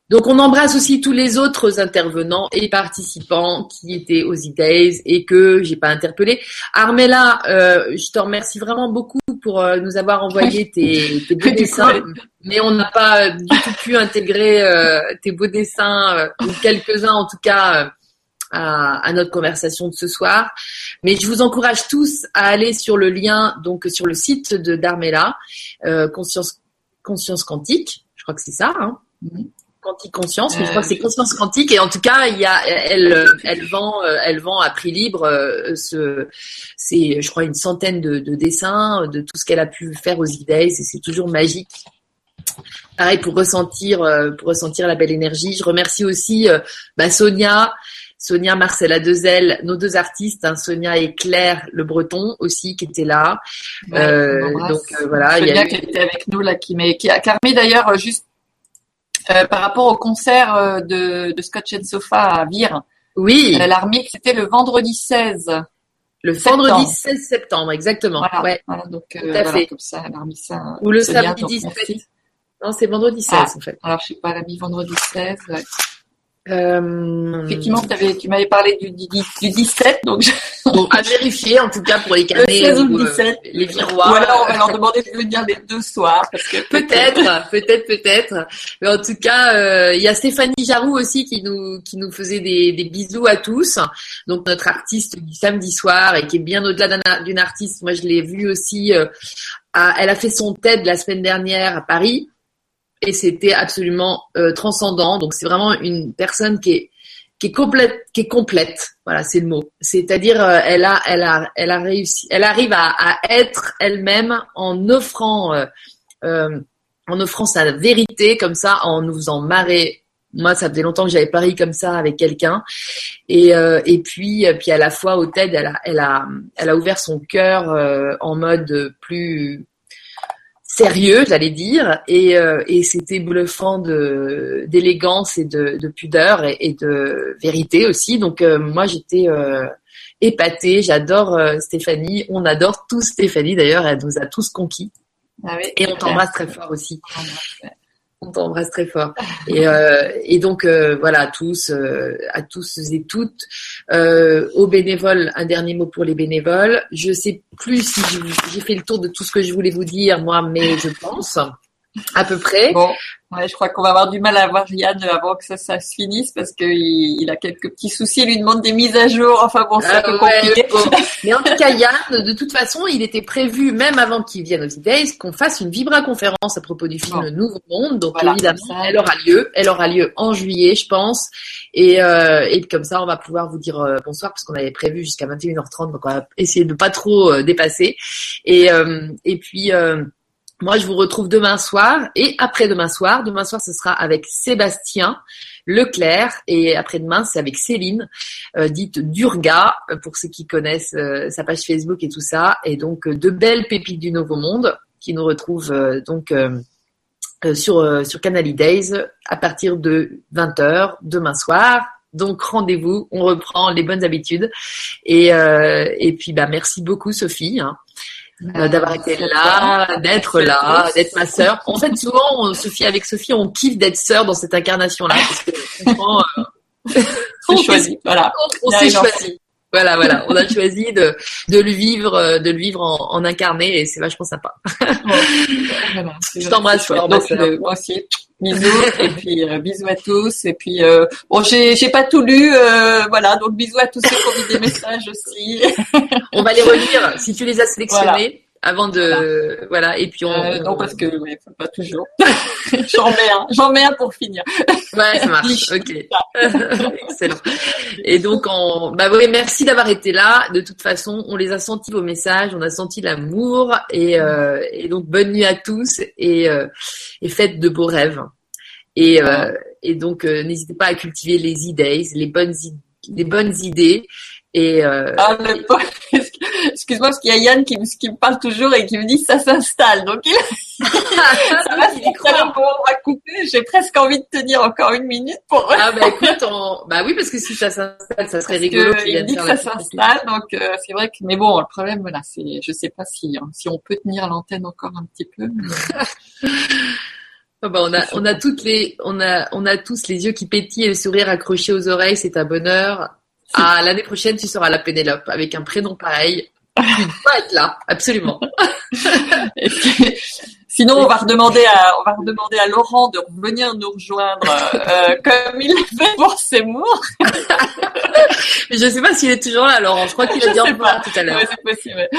Donc on embrasse aussi tous les autres intervenants et participants qui étaient aux E-Days et que j'ai pas interpellé. Armella, euh, je te remercie vraiment beaucoup pour euh, nous avoir envoyé tes, tes beaux dessins, mais on n'a pas euh, du tout pu intégrer euh, tes beaux dessins euh, ou quelques-uns en tout cas euh, à, à notre conversation de ce soir. Mais je vous encourage tous à aller sur le lien donc sur le site de d'Armella, euh, conscience conscience quantique, je crois que c'est ça. Hein Mhm. Quantique Conscience, mais je crois Euh, que c'est Conscience Quantique et en tout cas, il y a, elle, euh, elle vend, euh, elle vend à prix libre euh, ce, c'est, je crois, une centaine de, de dessins de tout ce qu'elle a pu faire aux et c'est toujours magique. Pareil pour ressentir, euh, pour ressentir la belle énergie. Je remercie aussi euh, bah, Sonia, Sonia Marcella Dezel, nos deux artistes, hein, Sonia et Claire Le Breton aussi qui étaient là. Ouais, Euh, donc euh, voilà, il y Sonia a eu- qui était avec nous là, qui, qui a permis d'ailleurs euh, juste euh, par rapport au concert euh, de, de Scotch and Sofa à Vire. oui, Euh, L'armée, c'était le vendredi 16. le septembre. vendredi 16 septembre, exactement. Voilà, Ouais. voilà, donc Tout à voilà, fait. comme ça, elle a remis ça. Ou le samedi donc 17. merci. Non, c'est vendredi 16 Ah. en fait. Alors, je sais pas, elle a mis vendredi 16. ouais. Euh, Effectivement, t'avais- tu m'avais parlé du, du, du 17, donc je- Bon, à vérifier en tout cas pour les le carnets 16 ou ou, le euh, 17. les miroirs. Ou alors, on va leur demander de venir les deux soirs, parce que Peut-être, peut-être, peut-être. Mais en tout cas, euh, il y a Stéphanie Jarou aussi qui nous qui nous faisait des, des bisous à tous. Donc notre artiste du samedi soir et qui est bien au-delà d'un- d'une artiste. Moi, je l'ai vue aussi. euh, à- elle a fait son TED la semaine dernière à Paris et c'était absolument euh, transcendant. Donc c'est vraiment une personne qui est qui est complète, qui est complète. Voilà, c'est le mot. C'est-à-dire, euh, elle a, elle a, elle a réussi, elle arrive à, être elle-même en offrant, euh, euh, en offrant sa vérité comme ça, en nous faisant marrer. Moi, ça faisait longtemps que j'avais pari comme ça avec quelqu'un, et et puis puis à la fois au TED, elle a, elle a, elle a ouvert son cœur en mode plus sérieux, j'allais dire, et, euh, et c'était bluffant de d'élégance et de, de pudeur et, et de vérité aussi. Donc euh, moi j'étais euh, épatée, j'adore euh, Stéphanie, on adore tous Stéphanie d'ailleurs, elle nous a tous conquis. Ah oui, et on t'embrasse très fort aussi. On t'embrasse très fort. Et, euh, donc euh, voilà à tous, euh, à tous et toutes, aux bénévoles, un dernier mot pour les bénévoles. Je sais plus si j'ai fait le tour de tout ce que je voulais vous dire moi, mais je pense à peu près. Bon, ouais, je crois qu'on va avoir du mal à voir Yann avant que ça, ça se finisse parce qu'il il a quelques petits soucis, il lui demande des mises à jour. Enfin bon, c'est un peu ouais, compliqué. bon. Mais en tout cas, Yann, de toute façon, il était prévu, même avant qu'il vienne aux E-Days, qu'on fasse une vibra-conférence à propos du film Bon. Nouveau Monde. Donc Voilà, évidemment, elle aura lieu. Elle aura lieu en juillet, je pense. Et, euh, et comme ça, on va pouvoir vous dire euh, bonsoir, parce qu'on avait prévu jusqu'à 21h30, donc on va essayer de pas trop euh, dépasser. Et, euh, et puis... euh, moi, je vous retrouve demain soir et après-demain soir. Demain soir, ce sera avec Sébastien Leclerc et après-demain, c'est avec Céline, euh, dite Durga, euh, pour ceux qui connaissent euh, sa page Facebook et tout ça. Et donc, de belles pépites du Nouveau Monde qui nous retrouvent donc sur, sur Canal Days à partir de 20h demain soir. Donc rendez-vous, on reprend les bonnes habitudes. Et, et puis bah merci beaucoup Sophie. hein euh, d'avoir été là, d'être là, d'être ma sœur. En fait, souvent, on- Sophie, avec Sophie, on kiffe d'être sœur dans cette incarnation-là, parce que euh, on C'est choisi, voilà. on s'est choisi. Voilà, voilà, on a choisi de, de le vivre, euh, de le vivre en, en incarné, et c'est vachement sympa. Je t'embrasse fort, Donc, euh, moi aussi, bisous, et puis euh, bisous à tous. Et puis, euh, bon, j'ai j'ai pas tout lu, euh, voilà, donc bisous à tous ceux qui ont mis des messages aussi. On va les relire si tu les as sélectionnés Voilà. Avant de, voilà, et puis on, Euh, on- non, parce que, ouais, pas toujours. j'en mets un, j'en mets un pour finir. Ouais, ça marche. Ok. Excellent. Et donc, on... bah oui, merci d'avoir été là. De toute façon, on les a sentis vos messages, on a senti l'amour et, euh, et donc bonne nuit à tous et, euh, et faites de beaux rêves. Et, euh, et donc, euh, n'hésitez pas à cultiver les e-days, les bonnes, les bonnes idées. Et, euh, Ah, le pauvre, Excuse-moi, parce qu'il y a Yann qui, me- qui me parle toujours et qui me dit ça s'installe. Donc il, ça va, on va couper. J'ai presque envie de tenir encore une minute pour. Ah bah écoute, on... bah oui parce que si ça s'installe, ça serait Parce rigolo que il dit que ça s'installe, donc euh, c'est vrai que mais bon, le problème voilà, c'est je sais pas si hein, si on peut tenir l'antenne encore un petit peu. mais- Ah bah, on a on a toutes les on a on a tous les yeux qui pétillent et le sourire accroché aux oreilles, c'est un bonheur. Ah l'année prochaine tu seras la Pénélope avec un prénom pareil. Tu dois être là, absolument. Puis, Sinon, on va redemander à, on va redemander à Laurent de revenir nous rejoindre euh, comme il l'a fait pour Seymour. Mais je sais pas s'il est toujours là, Laurent. Je crois qu'il a dit au revoir pas. tout à l'heure. Ouais, c'est possible.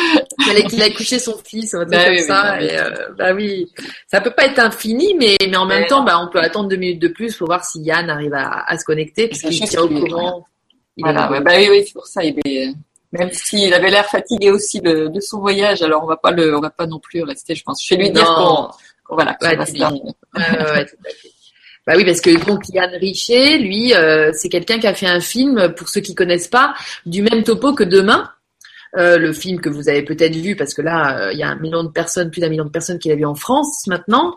Qu'il a couché son fils, Bah comme oui, ça. bah oui. et, euh, bah oui, ça peut pas être infini, mais mais en même Mais temps, bah on peut attendre deux minutes de plus pour voir si Yann arrive à, à se connecter, parce qu'il tient au courant. Il Voilà, ouais, bah oui, oui, c'est pour ça. Il est, même s'il avait l'air fatigué aussi de, de son voyage, alors on va pas le, on va pas non plus rester, je pense. Je vais lui dire Non. qu'on, qu'on- voilà, ça Ouais, va se dis-lui. terminer. Ouais, ouais, ouais, tout à fait. Bah oui, parce que donc Yann Richet, lui, euh, c'est quelqu'un qui a fait un film, pour ceux qui connaissent pas, du même topo que Demain. Euh, le film que vous avez peut-être vu, parce que là, euh, il y a un million de personnes, plus d'un million de personnes qui l'a vu en France maintenant.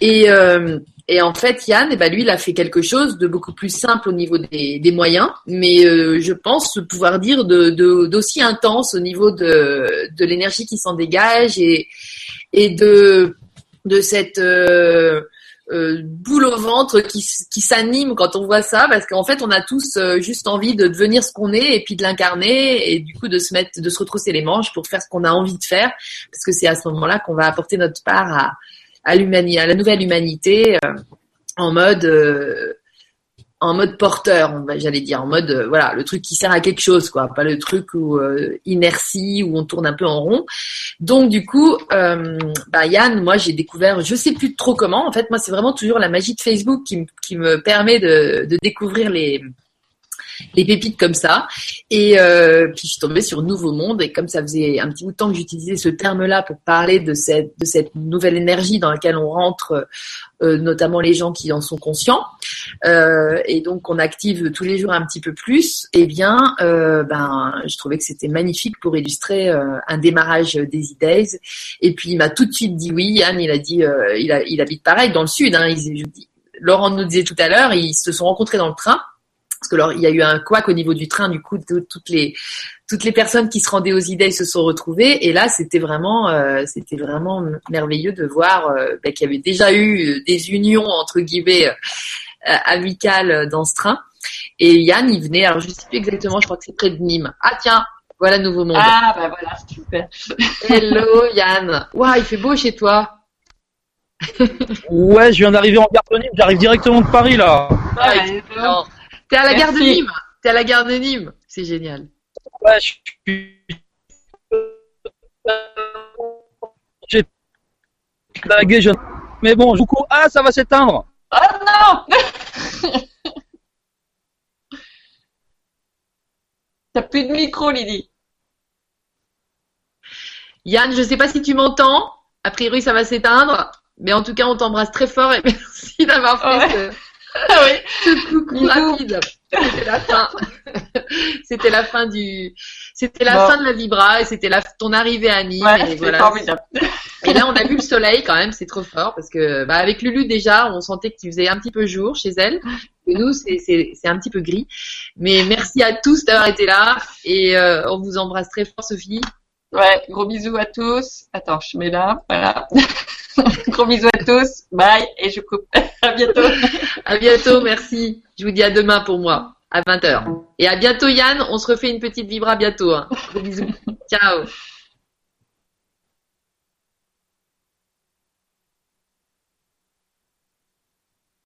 Et, euh, et en fait, Yann, eh ben, lui, il a fait quelque chose de beaucoup plus simple au niveau des, des moyens, mais euh, je pense pouvoir dire de de- d'aussi intense au niveau de, de l'énergie qui s'en dégage et, et de, de cette euh, boule au ventre qui, qui s'anime quand on voit ça, parce qu'en fait, on a tous euh, juste envie de devenir ce qu'on est et puis de l'incarner et du coup de se mettre, de se retrousser les manches pour faire ce qu'on a envie de faire, parce que c'est à ce moment-là qu'on va apporter notre part à, à à la nouvelle humanité, euh, en mode euh, en mode porteur, j'allais dire, en mode euh, voilà, le truc qui sert à quelque chose, quoi, pas le truc où euh, inertie où on tourne un peu en rond. Donc du coup, euh, bah, Yann, moi j'ai découvert, je sais plus trop comment. En fait, moi c'est vraiment toujours la magie de Facebook qui, me- qui me permet de, de découvrir les les pépites comme ça. Et euh, puis je suis tombée sur Nouveau Monde et comme ça faisait un petit bout de temps que j'utilisais ce terme-là pour parler de cette de cette nouvelle énergie dans laquelle on rentre, euh, notamment les gens qui en sont conscients, euh, et donc on active tous les jours un petit peu plus. Eh bien, euh, ben je trouvais que c'était magnifique pour illustrer euh, un démarrage des E-Days. Et puis il m'a tout de suite dit oui. Yann, il a dit, euh, il, a, il habite pareil dans le sud. Hein, Laurent nous disait tout à l'heure, ils se sont rencontrés dans le train parce que alors, il y a eu un couac au niveau du train, du coup, toutes les toutes les personnes qui se rendaient aux idées se sont retrouvées, et là, c'était vraiment euh, c'était vraiment merveilleux de voir euh, bah, qu'il y avait déjà eu des unions entre guillemets euh, amicales dans ce train. Et Yann, il venait, alors je sais plus exactement, je crois que c'est près de Nîmes. Ah tiens, voilà Nouveau Monde. Ah, bah voilà, super. Hello Yann. Waouh, il fait beau chez toi. Ouais, je viens d'arriver en gare de Nîmes, j'arrive directement de Paris là. Ah, excellent. T'es à la gare de. Nîmes. T'es à la gare de Nîmes. C'est génial. Ouais, je suis. J'ai blagué, je... Mais bon, du coup, ah, ça va s'éteindre. Oh non T'as plus de micro, Lydie. Yann, je sais pas si tu m'entends. A priori, ça va s'éteindre. Mais en tout cas, on t'embrasse très fort et merci d'avoir fait Ouais. ce, oui. ce coucou rapide. C'était la fin. c'était la fin du, c'était la Bon. fin de la Vibra et c'était la, ton arrivée à Nîmes. Ouais, et c'est voilà. formidable. Et là, on a vu le soleil quand même, c'est trop fort parce que bah, avec Lulu déjà, on sentait qu'il faisait un petit peu jour chez elle. Et nous, c'est c'est c'est un petit peu gris. Mais merci à tous d'avoir été là et euh, on vous embrasse très fort, Sophie. Ouais, gros bisous à tous. Attends, je mets là, voilà. gros bisous à tous. Bye, et je coupe. à bientôt. À bientôt, merci. Je vous dis à demain pour moi, à 20h. Et à bientôt Yann, on se refait une petite vibra bientôt. Hein. Gros bisous. Ciao.